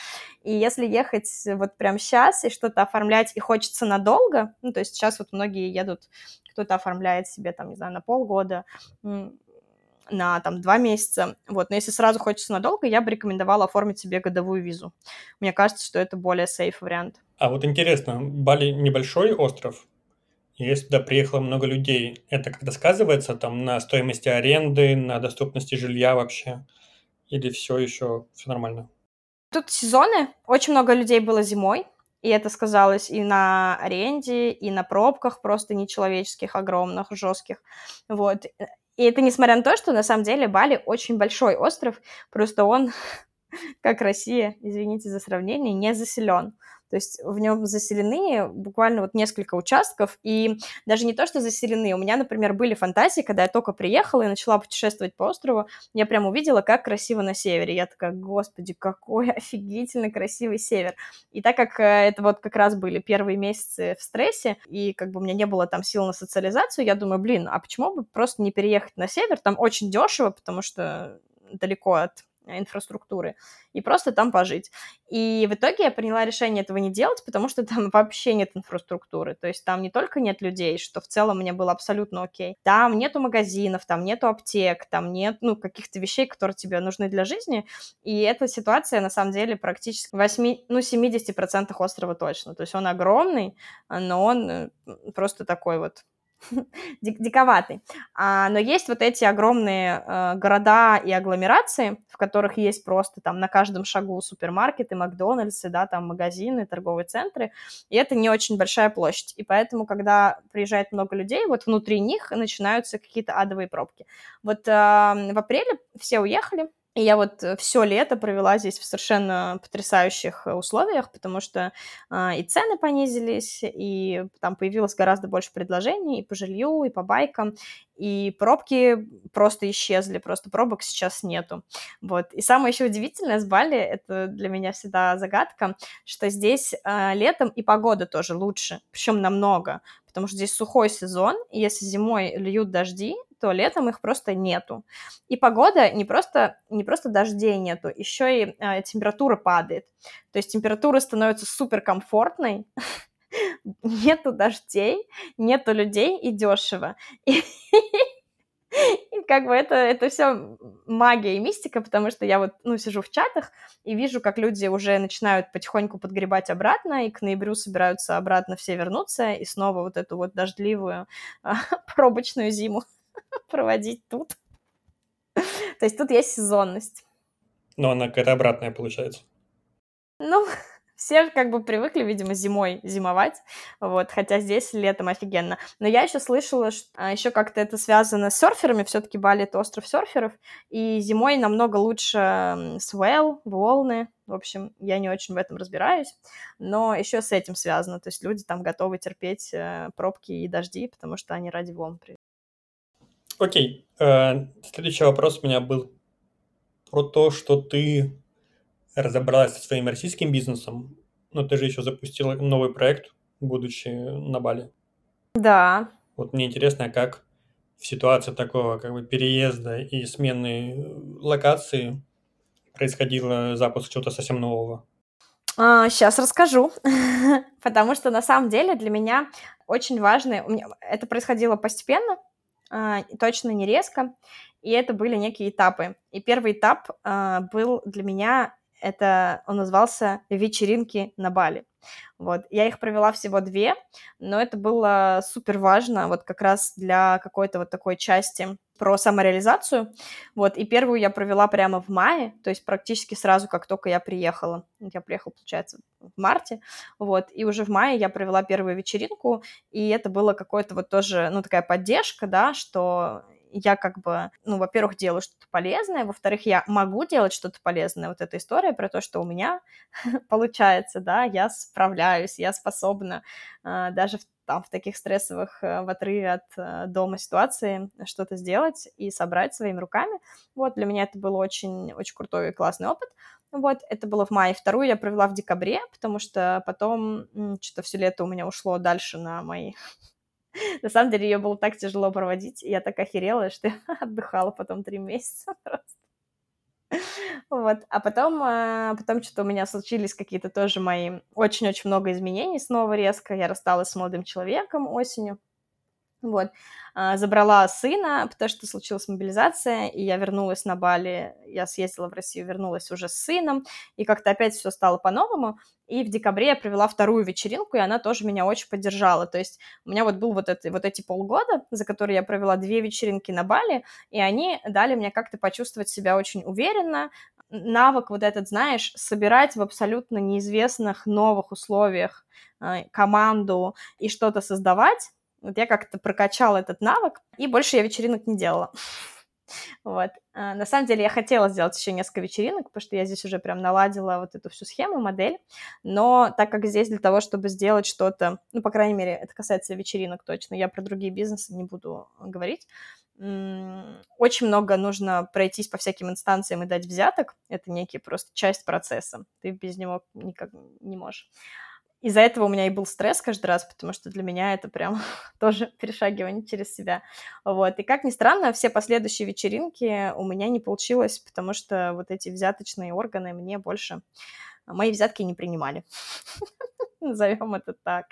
И если ехать вот прямо сейчас и что-то оформлять, и хочется надолго, ну, то есть сейчас вот многие едут, кто-то оформляет себе, там, не знаю, на полгода, на там два месяца, вот, но если сразу хочется надолго, я бы рекомендовала оформить себе годовую визу. Мне кажется, что это более сейф вариант. А вот интересно, Бали небольшой остров, если туда приехало много людей, это как-то сказывается там на стоимости аренды, на доступности жилья вообще? Или все еще все нормально? Тут сезоны. Очень много людей было зимой. И это сказалось и на аренде, и на пробках просто нечеловеческих, огромных, жестких. Вот. И это несмотря на то, что на самом деле Бали очень большой остров, просто он, как Россия, извините за сравнение, не заселен. То есть в нем заселены буквально вот несколько участков, и даже не то, что заселены. У меня, например, были фантазии, когда я только приехала и начала путешествовать по острову, я прям увидела, как красиво на севере. Я такая, господи, какой офигительно красивый север. И так как э, это вот как раз были первые месяцы в стрессе, и как бы у меня не было там сил на социализацию, я думаю, блин, а почему бы просто не переехать на север? Там очень дешево, потому что далеко от инфраструктуры, и просто там пожить. И в итоге я приняла решение этого не делать, потому что там вообще нет инфраструктуры. То есть там не только нет людей, что в целом мне было абсолютно окей, там нету магазинов, там нету аптек, там нет, ну, каких-то вещей, которые тебе нужны для жизни. И эта ситуация, на самом деле, практически 8, ну, 70% острова точно. То есть он огромный, но он э, просто такой вот диковатый. А, но есть вот эти огромные э, города и агломерации, в которых есть просто там на каждом шагу супермаркеты, Макдональдсы, да, там магазины, торговые центры, и это не очень большая площадь. И поэтому, когда приезжает много людей, вот внутри них начинаются какие-то адовые пробки. Вот э, в апреле все уехали, И я вот э, все лето провела здесь в совершенно потрясающих э, условиях, потому что э, и цены понизились, и там появилось гораздо больше предложений и по жилью, и по байкам, и пробки просто исчезли, просто пробок сейчас нету. Вот. И самое еще удивительное с Бали, это для меня всегда загадка, что здесь э, летом и погода тоже лучше, причем намного, потому что здесь сухой сезон, и если зимой льют дожди, то летом их просто нету. И погода не просто, не просто дождей нету, еще и э, температура падает. То есть температура становится суперкомфортной, нету дождей, нету людей и дешево. И, и как бы это, это все магия и мистика, потому что я вот, ну, сижу в чатах и вижу, как люди уже начинают потихоньку подгребать обратно, и к ноябрю собираются обратно все вернуться, и снова вот эту вот дождливую пробочную зиму проводить тут. То есть тут есть сезонность. Но она какая-то обратная получается. Ну, все как бы привыкли, видимо, зимой зимовать, вот, хотя здесь летом офигенно. Но я еще слышала, что а, еще как-то это связано с серферами, все-таки Бали — это остров серферов, и зимой намного лучше свел, волны, в общем, я не очень в этом разбираюсь, но еще с этим связано, то есть люди там готовы терпеть э, пробки и дожди, потому что они ради волн Окей. Э, следующий вопрос у меня был про то, что ты разобралась со своим российским бизнесом, но ты же еще запустила новый проект, будучи на Бали. Да. Вот мне интересно, как в ситуации такого как бы переезда и смены локации происходило запуск чего-то совсем нового? А, сейчас расскажу, потому что на самом деле для меня очень важно, это происходило постепенно, а, точно не резко, и это были некие этапы. И первый этап а, был для меня, это он назывался «Вечеринки на Бали». Вот. Я их провела всего две, но это было супер важно вот как раз для какой-то вот такой части про самореализацию. Вот. И первую я провела прямо в мае, то есть практически сразу, как только я приехала. Я приехала, получается, в марте. Вот. И уже в мае я провела первую вечеринку, и это было какое-то вот тоже, ну, такая поддержка, да, что я как бы, ну, во-первых, делаю что-то полезное, во-вторых, я могу делать что-то полезное. Вот эта история про то, что у меня получается, да, я справляюсь, я способна э, даже в, там в таких стрессовых, э, в отрыве от э, дома ситуации что-то сделать и собрать своими руками. Вот, для меня это был очень, очень крутой и классный опыт. Вот, это было в мае. Вторую я провела в декабре, потому что потом что-то все лето у меня ушло дальше на мои на самом деле ее было так тяжело проводить, я так охерела, что я отдыхала потом три месяца просто. Вот, а потом, а, потом что-то у меня случились какие-то тоже мои очень-очень много изменений снова резко. Я рассталась с молодым человеком осенью, вот. А, забрала сына, потому что случилась мобилизация, и я вернулась на Бали, я съездила в Россию, вернулась уже с сыном, и как-то опять все стало по-новому, и в декабре я провела вторую вечеринку, и она тоже меня очень поддержала, то есть у меня вот был вот, это, вот эти полгода, за которые я провела две вечеринки на Бали, и они дали мне как-то почувствовать себя очень уверенно, навык вот этот, знаешь, собирать в абсолютно неизвестных новых условиях а, команду и что-то создавать, вот я как-то прокачала этот навык, и больше я вечеринок не делала. Вот. А, на самом деле я хотела сделать еще несколько вечеринок, потому что я здесь уже прям наладила вот эту всю схему, модель, но так как здесь для того, чтобы сделать что-то, ну, по крайней мере, это касается вечеринок точно, я про другие бизнесы не буду говорить, очень много нужно пройтись по всяким инстанциям и дать взяток, это некий просто часть процесса, ты без него никак не можешь из-за этого у меня и был стресс каждый раз, потому что для меня это прям тоже перешагивание через себя. Вот. И как ни странно, все последующие вечеринки у меня не получилось, потому что вот эти взяточные органы мне больше... Мои взятки не принимали. Назовем это так.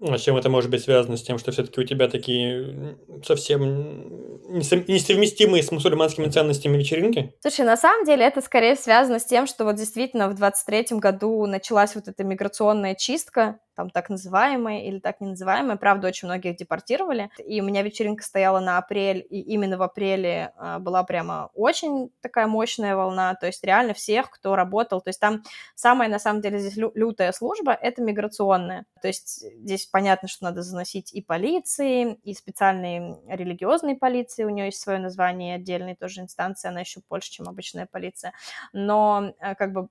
А с чем это может быть связано? С тем, что все-таки у тебя такие совсем несовместимые с мусульманскими ценностями вечеринки? Слушай, на самом деле это скорее связано с тем, что вот действительно в 23-м году началась вот эта миграционная чистка, там так называемые или так не называемые. Правда, очень многих депортировали. И у меня вечеринка стояла на апрель, и именно в апреле а, была прямо очень такая мощная волна. То есть реально всех, кто работал. То есть там самая, на самом деле, здесь лю- лютая служба — это миграционная. То есть здесь понятно, что надо заносить и полиции, и специальные религиозные полиции. У нее есть свое название, отдельной тоже инстанции, она еще больше, чем обычная полиция. Но э, как бы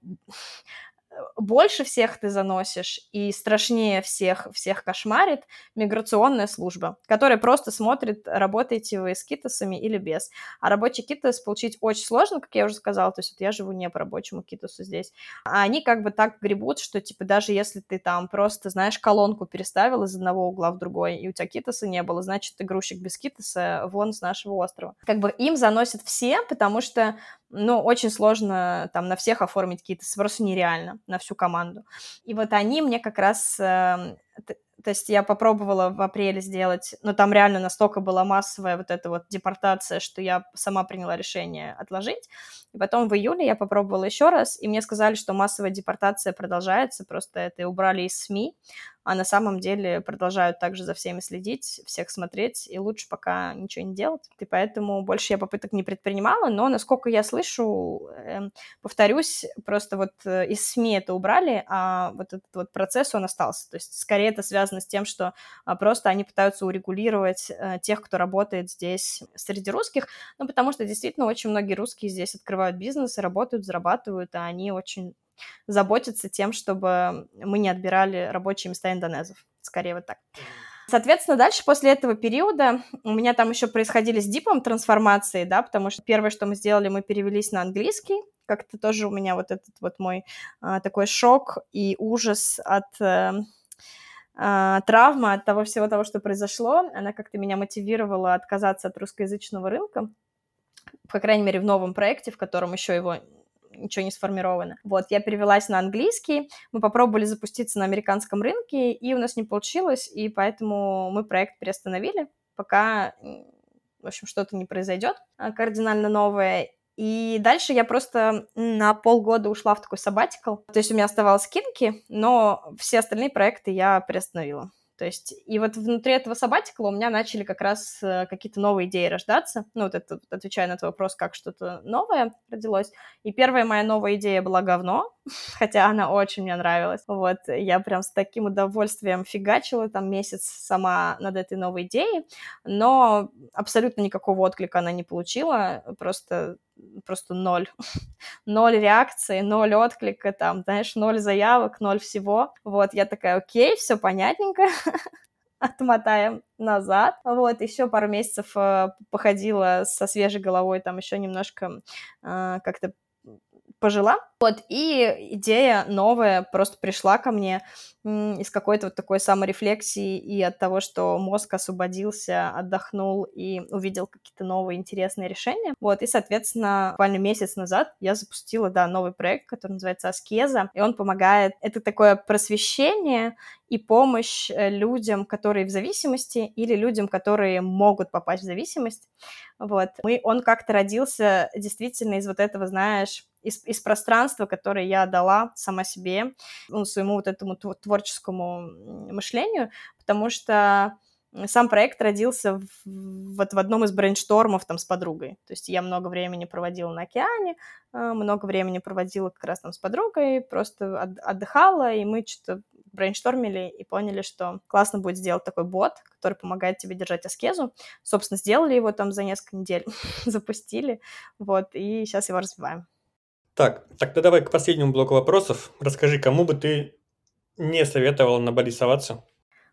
больше всех ты заносишь и страшнее всех, всех кошмарит миграционная служба, которая просто смотрит, работаете вы с китосами или без. А рабочий китос получить очень сложно, как я уже сказала, то есть вот я живу не по рабочему китосу здесь. А они как бы так гребут, что типа даже если ты там просто, знаешь, колонку переставил из одного угла в другой, и у тебя китоса не было, значит, ты грузчик без китоса вон с нашего острова. Как бы им заносят все, потому что ну, очень сложно там на всех оформить какие-то, просто нереально, на всю команду. И вот они мне как раз э, то есть я попробовала в апреле сделать, но там реально настолько была массовая вот эта вот депортация, что я сама приняла решение отложить. И потом в июле я попробовала еще раз, и мне сказали, что массовая депортация продолжается, просто это убрали из СМИ, а на самом деле продолжают также за всеми следить, всех смотреть, и лучше пока ничего не делать. И поэтому больше я попыток не предпринимала, но, насколько я слышу, э, повторюсь, просто вот э, из СМИ это убрали, а вот этот вот процесс, он остался. То есть скорее это связано с тем, что а, просто они пытаются урегулировать э, тех, кто работает здесь среди русских, ну, потому что действительно очень многие русские здесь открывают бизнес, работают, зарабатывают, а они очень заботиться тем, чтобы мы не отбирали рабочие места индонезов. Скорее вот так. Соответственно, дальше после этого периода у меня там еще происходили с дипом трансформации, да, потому что первое, что мы сделали, мы перевелись на английский, как-то тоже у меня вот этот вот мой а, такой шок и ужас от э, а, травма, от того всего того, что произошло, она как-то меня мотивировала отказаться от русскоязычного рынка, по крайней мере, в новом проекте, в котором еще его ничего не сформировано. Вот, я перевелась на английский, мы попробовали запуститься на американском рынке, и у нас не получилось, и поэтому мы проект приостановили, пока, в общем, что-то не произойдет а, кардинально новое. И дальше я просто на полгода ушла в такой сабатикл. То есть у меня оставалось скидки, но все остальные проекты я приостановила. То есть, и вот внутри этого сабатикла у меня начали как раз э, какие-то новые идеи рождаться. Ну, вот это, отвечая на твой вопрос, как что-то новое родилось. И первая моя новая идея была говно, хотя она очень мне нравилась. Вот, я прям с таким удовольствием фигачила там месяц сама над этой новой идеей, но абсолютно никакого отклика она не получила, просто просто ноль. ноль реакции, ноль отклика, там, знаешь, ноль заявок, ноль всего. Вот, я такая, окей, все понятненько, отмотаем назад. Вот, еще пару месяцев э, походила со свежей головой, там еще немножко э, как-то пожила. Вот, и идея новая просто пришла ко мне из какой-то вот такой саморефлексии и от того, что мозг освободился, отдохнул и увидел какие-то новые интересные решения. Вот, и, соответственно, буквально месяц назад я запустила, да, новый проект, который называется Аскеза, и он помогает, это такое просвещение и помощь э, людям, которые в зависимости, или людям, которые могут попасть в зависимость. Вот. Мы, он как-то родился действительно из вот этого, знаешь, из, из пространства, которое я дала сама себе, ну, своему вот этому творческому мышлению, потому что сам проект родился в, вот в одном из брейнштормов там с подругой. То есть я много времени проводила на океане, а, много времени проводила как раз там с подругой, просто от, отдыхала, и мы что-то брейнштормили и поняли, что классно будет сделать такой бот, который помогает тебе держать аскезу. Собственно, сделали его там за несколько недель, запустили, вот, и сейчас его развиваем. Так, тогда давай к последнему блоку вопросов. Расскажи, кому бы ты не советовала на Бали соваться?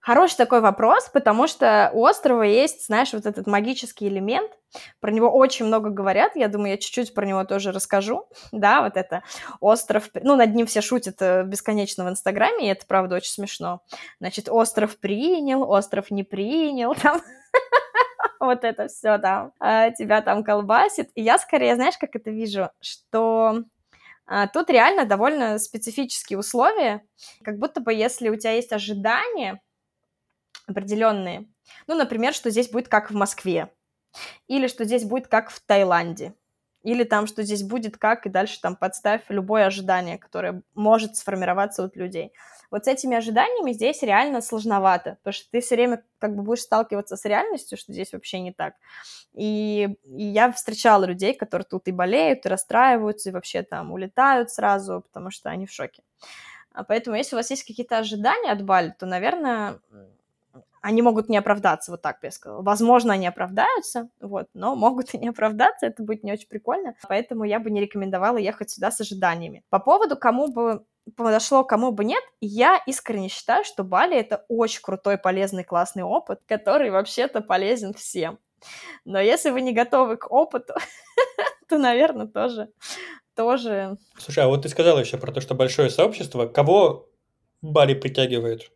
Хороший такой вопрос, потому что у острова есть, знаешь, вот этот магический элемент. Про него очень много говорят. Я думаю, я чуть-чуть про него тоже расскажу. Да, вот это остров... Ну, над ним все шутят э, бесконечно в Инстаграме, и это, правда, очень смешно. Значит, остров принял, остров не принял. Там вот это все там, а, тебя там колбасит. И я скорее, знаешь, как это вижу, что тут реально довольно специфические условия, как будто бы если у тебя есть ожидания определенные, ну, например, что здесь будет как в Москве, или что здесь будет как в Таиланде, или там, что здесь будет как, и дальше там подставь любое ожидание, которое может сформироваться у людей. Вот с этими ожиданиями здесь реально сложновато, потому что ты все время как бы будешь сталкиваться с реальностью, что здесь вообще не так. И, и я встречала людей, которые тут и болеют, и расстраиваются, и вообще там улетают сразу, потому что они в шоке. А поэтому, если у вас есть какие-то ожидания от Бали, то, наверное, они могут не оправдаться, вот так бы я сказала. Возможно, они оправдаются, вот, но могут и не оправдаться, это будет не очень прикольно, поэтому я бы не рекомендовала ехать сюда с ожиданиями. По поводу, кому бы подошло, кому бы нет, я искренне считаю, что Бали — это очень крутой, полезный, классный опыт, который вообще-то полезен всем. Но если вы не готовы к опыту, то, наверное, тоже тоже... Слушай, а вот ты сказала еще про то, что большое сообщество. Кого Бали притягивает?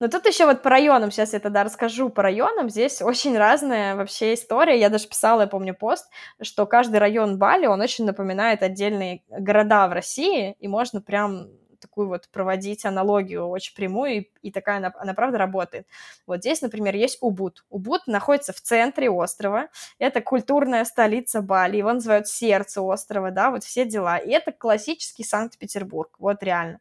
Но тут еще вот по районам, сейчас я тогда расскажу по районам, здесь очень разная вообще история. Я даже писала, я помню, пост, что каждый район Бали, он очень напоминает отдельные города в России, и можно прям такую вот проводить аналогию очень прямую, и, и такая она, она правда работает. Вот здесь, например, есть Убуд. Убуд находится в центре острова, это культурная столица Бали, его называют сердце острова, да, вот все дела. И это классический Санкт-Петербург, вот реально.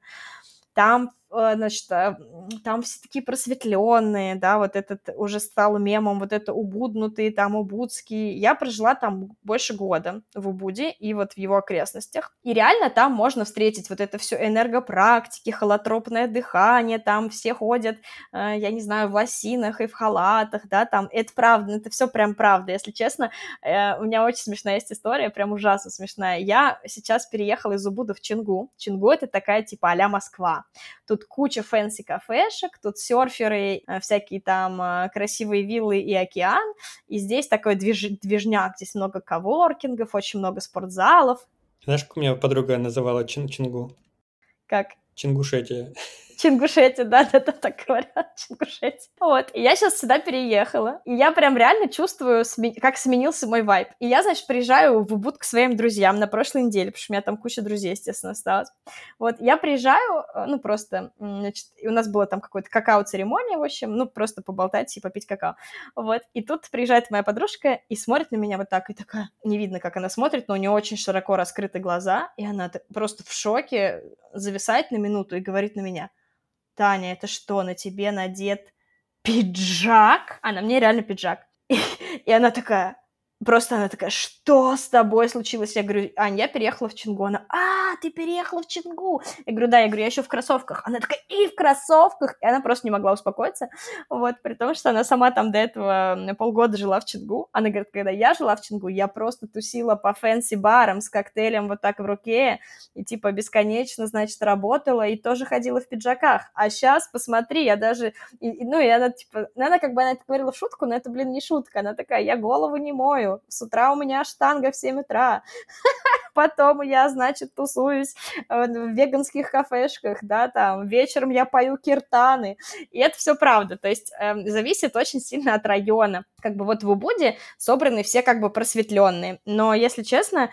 Там значит, э, там все такие просветленные, да, вот этот уже стал мемом, вот это убуднутый, там убудский. Я прожила там больше года в Убуде и вот в его окрестностях. И реально там можно встретить вот это все энергопрактики, холотропное дыхание, там все ходят, э, я не знаю, в лосинах и в халатах, да, там, это правда, это все прям правда, если честно. У меня очень смешная есть история, прям ужасно смешная. Я сейчас переехала из Убуда в Чангу. Чангу это такая типа а Москва. Тут тут куча fancy кафешек, тут серферы, э, всякие там э, красивые виллы и океан, и здесь такой движ... движняк, здесь много коворкингов, очень много спортзалов. Знаешь, как у меня подруга называла Чан Чангу? Как? Чингушетия. Чингушете, да-да-да, так говорят, Чингушете. Вот, и я сейчас сюда переехала, и я прям реально чувствую, как сменился мой вайб. И я, значит, приезжаю в Убуд к своим друзьям на прошлой неделе, потому что у меня там куча друзей, естественно, осталось. Вот, я приезжаю, э, ну, просто, значит, у нас было там какое-то какао-церемония, в общем, ну, просто поболтать и попить какао. Вот, и тут приезжает моя подружка и смотрит на меня вот так, и такая, не видно, как она смотрит, но у нее очень широко раскрыты глаза, и она просто в шоке зависает на минуту и говорит на меня, Таня, это что, на тебе надет пиджак? А на мне реально пиджак. И, и она такая, Просто она такая, что с тобой случилось? Я говорю, Ань, я переехала в Чингу. Она, а, ты переехала в Чингу. Я говорю, да, я говорю, я еще в кроссовках. Она такая, и в кроссовках. И она просто не могла успокоиться. Вот, при том, что она сама там до этого полгода жила в Чингу. Она говорит, когда я жила в Чингу, я просто тусила по фэнси-барам с коктейлем вот так в руке. И типа бесконечно, значит, работала и тоже ходила в пиджаках. А сейчас, посмотри, я даже... И, ну, и она, типа, ну, она как бы, она это говорила в шутку, но это, блин, не шутка. Она такая, я голову не мою делаю. С утра у меня штанга в 7 утра. Потом я, значит, тусуюсь в веганских кафешках, да, там, вечером я пою киртаны. И это все правда. То есть э, зависит очень сильно от района. Как бы вот в Убуде собраны все как бы просветленные. Но, если честно,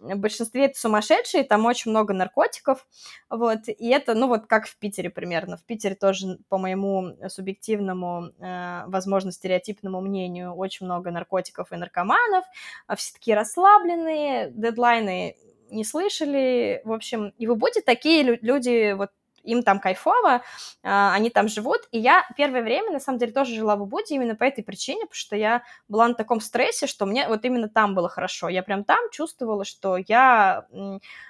в большинстве это сумасшедшие, там очень много наркотиков, вот, и это, ну, вот как в Питере примерно. В Питере тоже, по моему субъективному, э, возможно, стереотипному мнению, очень много наркотиков и наркоманов, а все такие расслабленные, дедлайны не слышали, в общем, и вы будете такие люди, вот им там кайфово, а, они там живут, и я первое время, на самом деле, тоже жила в Убуде именно по этой причине, потому что я была на таком стрессе, что мне вот именно там было хорошо, я прям там чувствовала, что я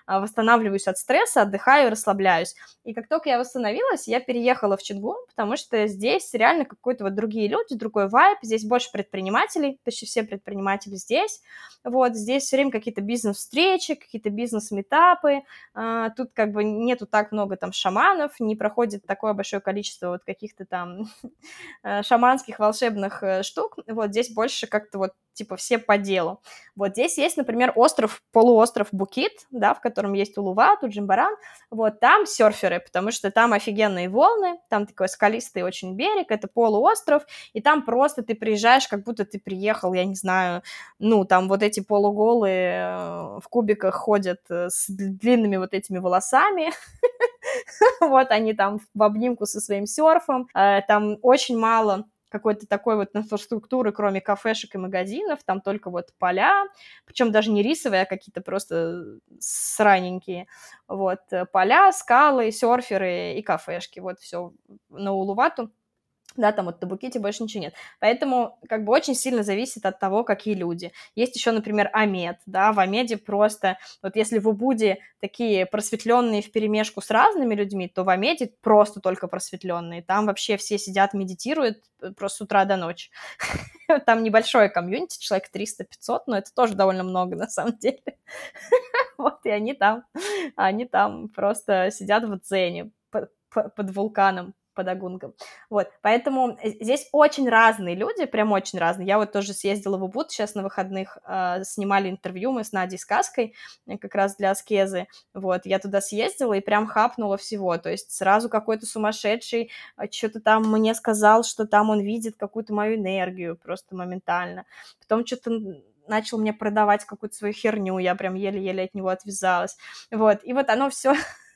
а, восстанавливаюсь от стресса, отдыхаю, расслабляюсь, и как только я восстановилась, я переехала в Чингу, потому что здесь реально какой-то вот другие люди, другой вайб, здесь больше предпринимателей, почти все предприниматели здесь, вот, здесь все время какие-то бизнес-встречи, какие-то бизнес-метапы, а, тут как бы нету так много там шаманов, шаманов, не проходит такое большое количество вот каких-то там э, шаманских волшебных э, штук. Вот здесь больше как-то вот типа все по делу. Вот здесь есть, например, остров, полуостров Букит, да, в котором есть Улувату, Джимбаран, вот там серферы, потому что там офигенные волны, там такой скалистый очень берег, это полуостров, и там просто ты приезжаешь, как будто ты приехал, я не знаю, ну, там вот эти полуголые э, в кубиках ходят с длинными вот этими волосами, вот они там в обнимку со своим серфом, э, там очень мало какой-то такой вот инфраструктуры, кроме кафешек и магазинов, там только вот поля, причем даже не рисовые, а какие-то просто сраненькие, вот, э, поля, скалы, серферы и кафешки, вот все на Улувату да, там вот на Букете больше ничего нет. Поэтому как бы очень сильно зависит от того, какие люди. Есть еще, например, Амед, да, в Амеде просто, вот если в Убуде такие просветленные в перемешку с разными людьми, то в Амеде просто только просветленные. Там вообще все сидят, медитируют э, просто с утра до ночи. Там небольшое комьюнити, человек 300-500, но это тоже довольно много на самом деле. Вот, и они там, они там просто сидят в дзене под вулканом, под Агунгом. Вот, поэтому э, здесь очень разные люди, прям очень разные. Я вот тоже съездила в Убуд сейчас на выходных, э, снимали интервью мы с Надей Сказкой, э, как раз для аскезы, вот, я туда съездила и прям хапнула всего, то есть сразу какой-то сумасшедший э, что-то там мне сказал, что там он видит какую-то мою энергию просто моментально, потом что-то начал мне продавать какую-то свою херню, я прям еле-еле от него отвязалась, вот, и вот оно все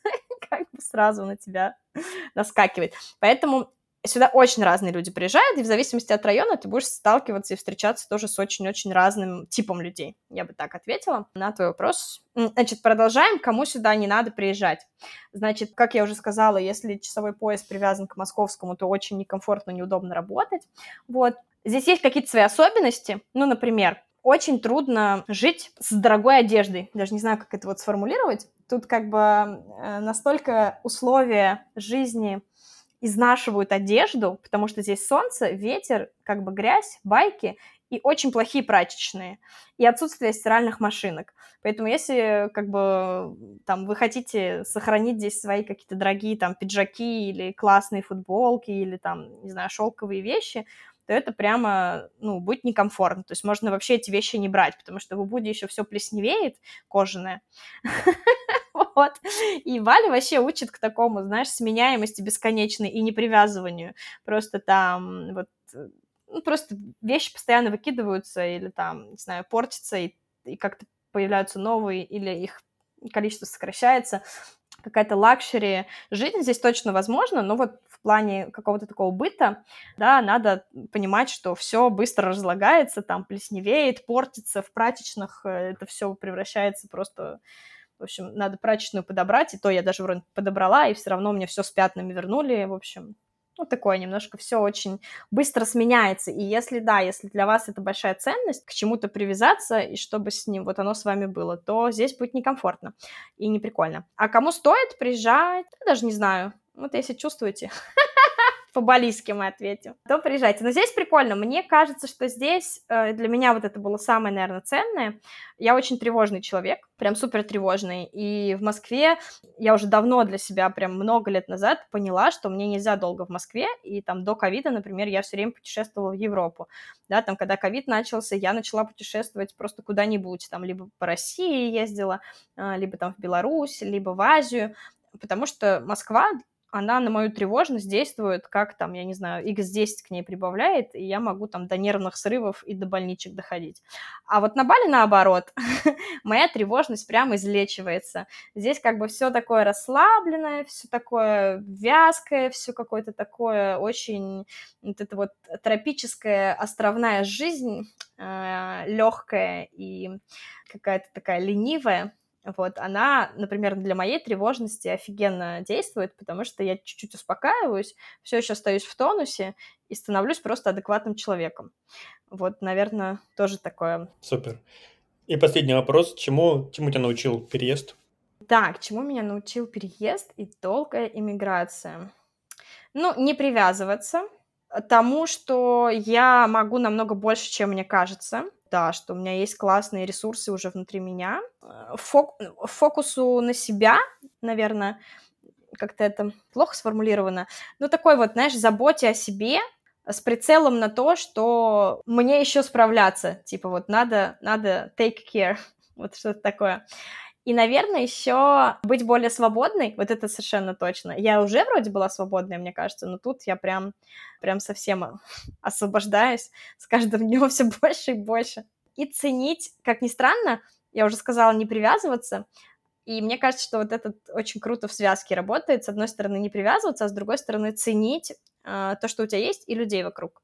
как бы сразу на тебя наскакивает. Поэтому сюда очень разные люди приезжают, и в зависимости от района ты будешь сталкиваться и встречаться тоже с очень-очень разным типом людей. Я бы так ответила на твой вопрос. Значит, продолжаем. Кому сюда не надо приезжать? Значит, как я уже сказала, если часовой пояс привязан к московскому, то очень некомфортно, неудобно работать. Вот. Здесь есть какие-то свои особенности. Ну, например, очень трудно жить с дорогой одеждой. Даже не знаю, как это вот сформулировать. Тут как бы э, настолько условия жизни изнашивают одежду, потому что здесь солнце, ветер, как бы грязь, байки и очень плохие прачечные, и отсутствие стиральных машинок. Поэтому если как бы там вы хотите сохранить здесь свои какие-то дорогие там пиджаки или классные футболки или там, не знаю, шелковые вещи, то это прямо, ну, будет некомфортно. То есть можно вообще эти вещи не брать, потому что в Убуде еще все плесневеет, кожаное. Вот. И Валя вообще учит к такому, знаешь, сменяемости бесконечной и непривязыванию. Просто там вот ну, просто вещи постоянно выкидываются или там, не знаю, портятся и, и как-то появляются новые, или их количество сокращается какая-то luxury жизнь здесь точно возможно, но вот в плане какого-то такого быта, да, надо понимать, что все быстро разлагается, там плесневеет, портится, в прачечных э, это все превращается просто в общем, надо прачечную подобрать, и то я даже вроде подобрала, и все равно мне все с пятнами вернули, в общем, ну, такое немножко все очень быстро сменяется. И если, да, если для вас это большая ценность, к чему-то привязаться, и чтобы с ним вот оно с вами было, то здесь будет некомфортно и не прикольно. А кому стоит приезжать, даже не знаю. Вот если чувствуете, по-балийски мы ответим, то приезжайте. Но здесь прикольно. Мне кажется, что здесь э, для меня вот это было самое, наверное, ценное. Я очень тревожный человек, прям супер тревожный. И в Москве я уже давно для себя, прям много лет назад, поняла, что мне нельзя долго в Москве. И там до ковида, например, я все время путешествовала в Европу. Да, там, когда ковид начался, я начала путешествовать просто куда-нибудь. Там либо по России ездила, э, либо там в Беларусь, либо в Азию потому что Москва она на мою тревожность действует, как там, я не знаю, x10 к ней прибавляет, и я могу там до нервных срывов и до больничек доходить. А вот на Бали наоборот, моя тревожность прямо излечивается. Здесь как бы все такое расслабленное, все такое вязкое, все какое-то такое очень вот это вот тропическая островная жизнь, э, легкая и какая-то такая ленивая вот, она, например, для моей тревожности офигенно действует, потому что я чуть-чуть успокаиваюсь, все еще остаюсь в тонусе и становлюсь просто адекватным человеком. Вот, наверное, тоже такое. Супер. И последний вопрос. Чему, чему тебя научил переезд? Так, чему меня научил переезд и долгая иммиграция? Ну, не привязываться тому, что я могу намного больше, чем мне кажется да, что у меня есть классные ресурсы уже внутри меня. Э, фок фокусу на себя, наверное, как-то это плохо сформулировано, но такой вот, знаешь, заботе о себе, с прицелом на то, что мне еще справляться, типа вот надо, надо take care, вот что-то такое. И, наверное, еще быть более свободной, вот это совершенно точно. Я уже вроде была свободной, мне кажется, но тут я прям, прям совсем освобождаюсь с каждым днем все больше и больше. И ценить, как ни странно, я уже сказала, не привязываться, и мне кажется, что вот это очень круто в связке работает. С одной стороны, не привязываться, а с другой стороны, ценить э, то, что у тебя есть, и людей вокруг.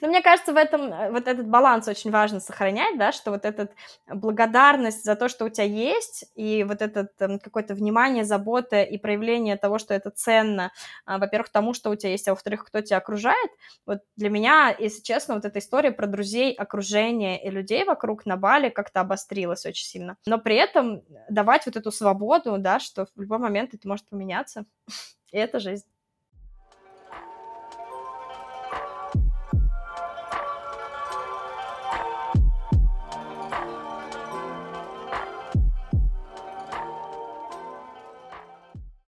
Но мне кажется, в этом э, вот этот баланс очень важно сохранять, да, что вот эта благодарность за то, что у тебя есть, и вот это эм, какое-то внимание, забота и проявление того, что это ценно, а, во-первых, тому, что у тебя есть, а во-вторых, кто тебя окружает. Вот для меня, если честно, вот эта история про друзей, окружение и людей вокруг на Бали как-то обострилась очень сильно. Но при этом давать вот эту свободу, да, что в любой момент это может поменяться. И это жизнь.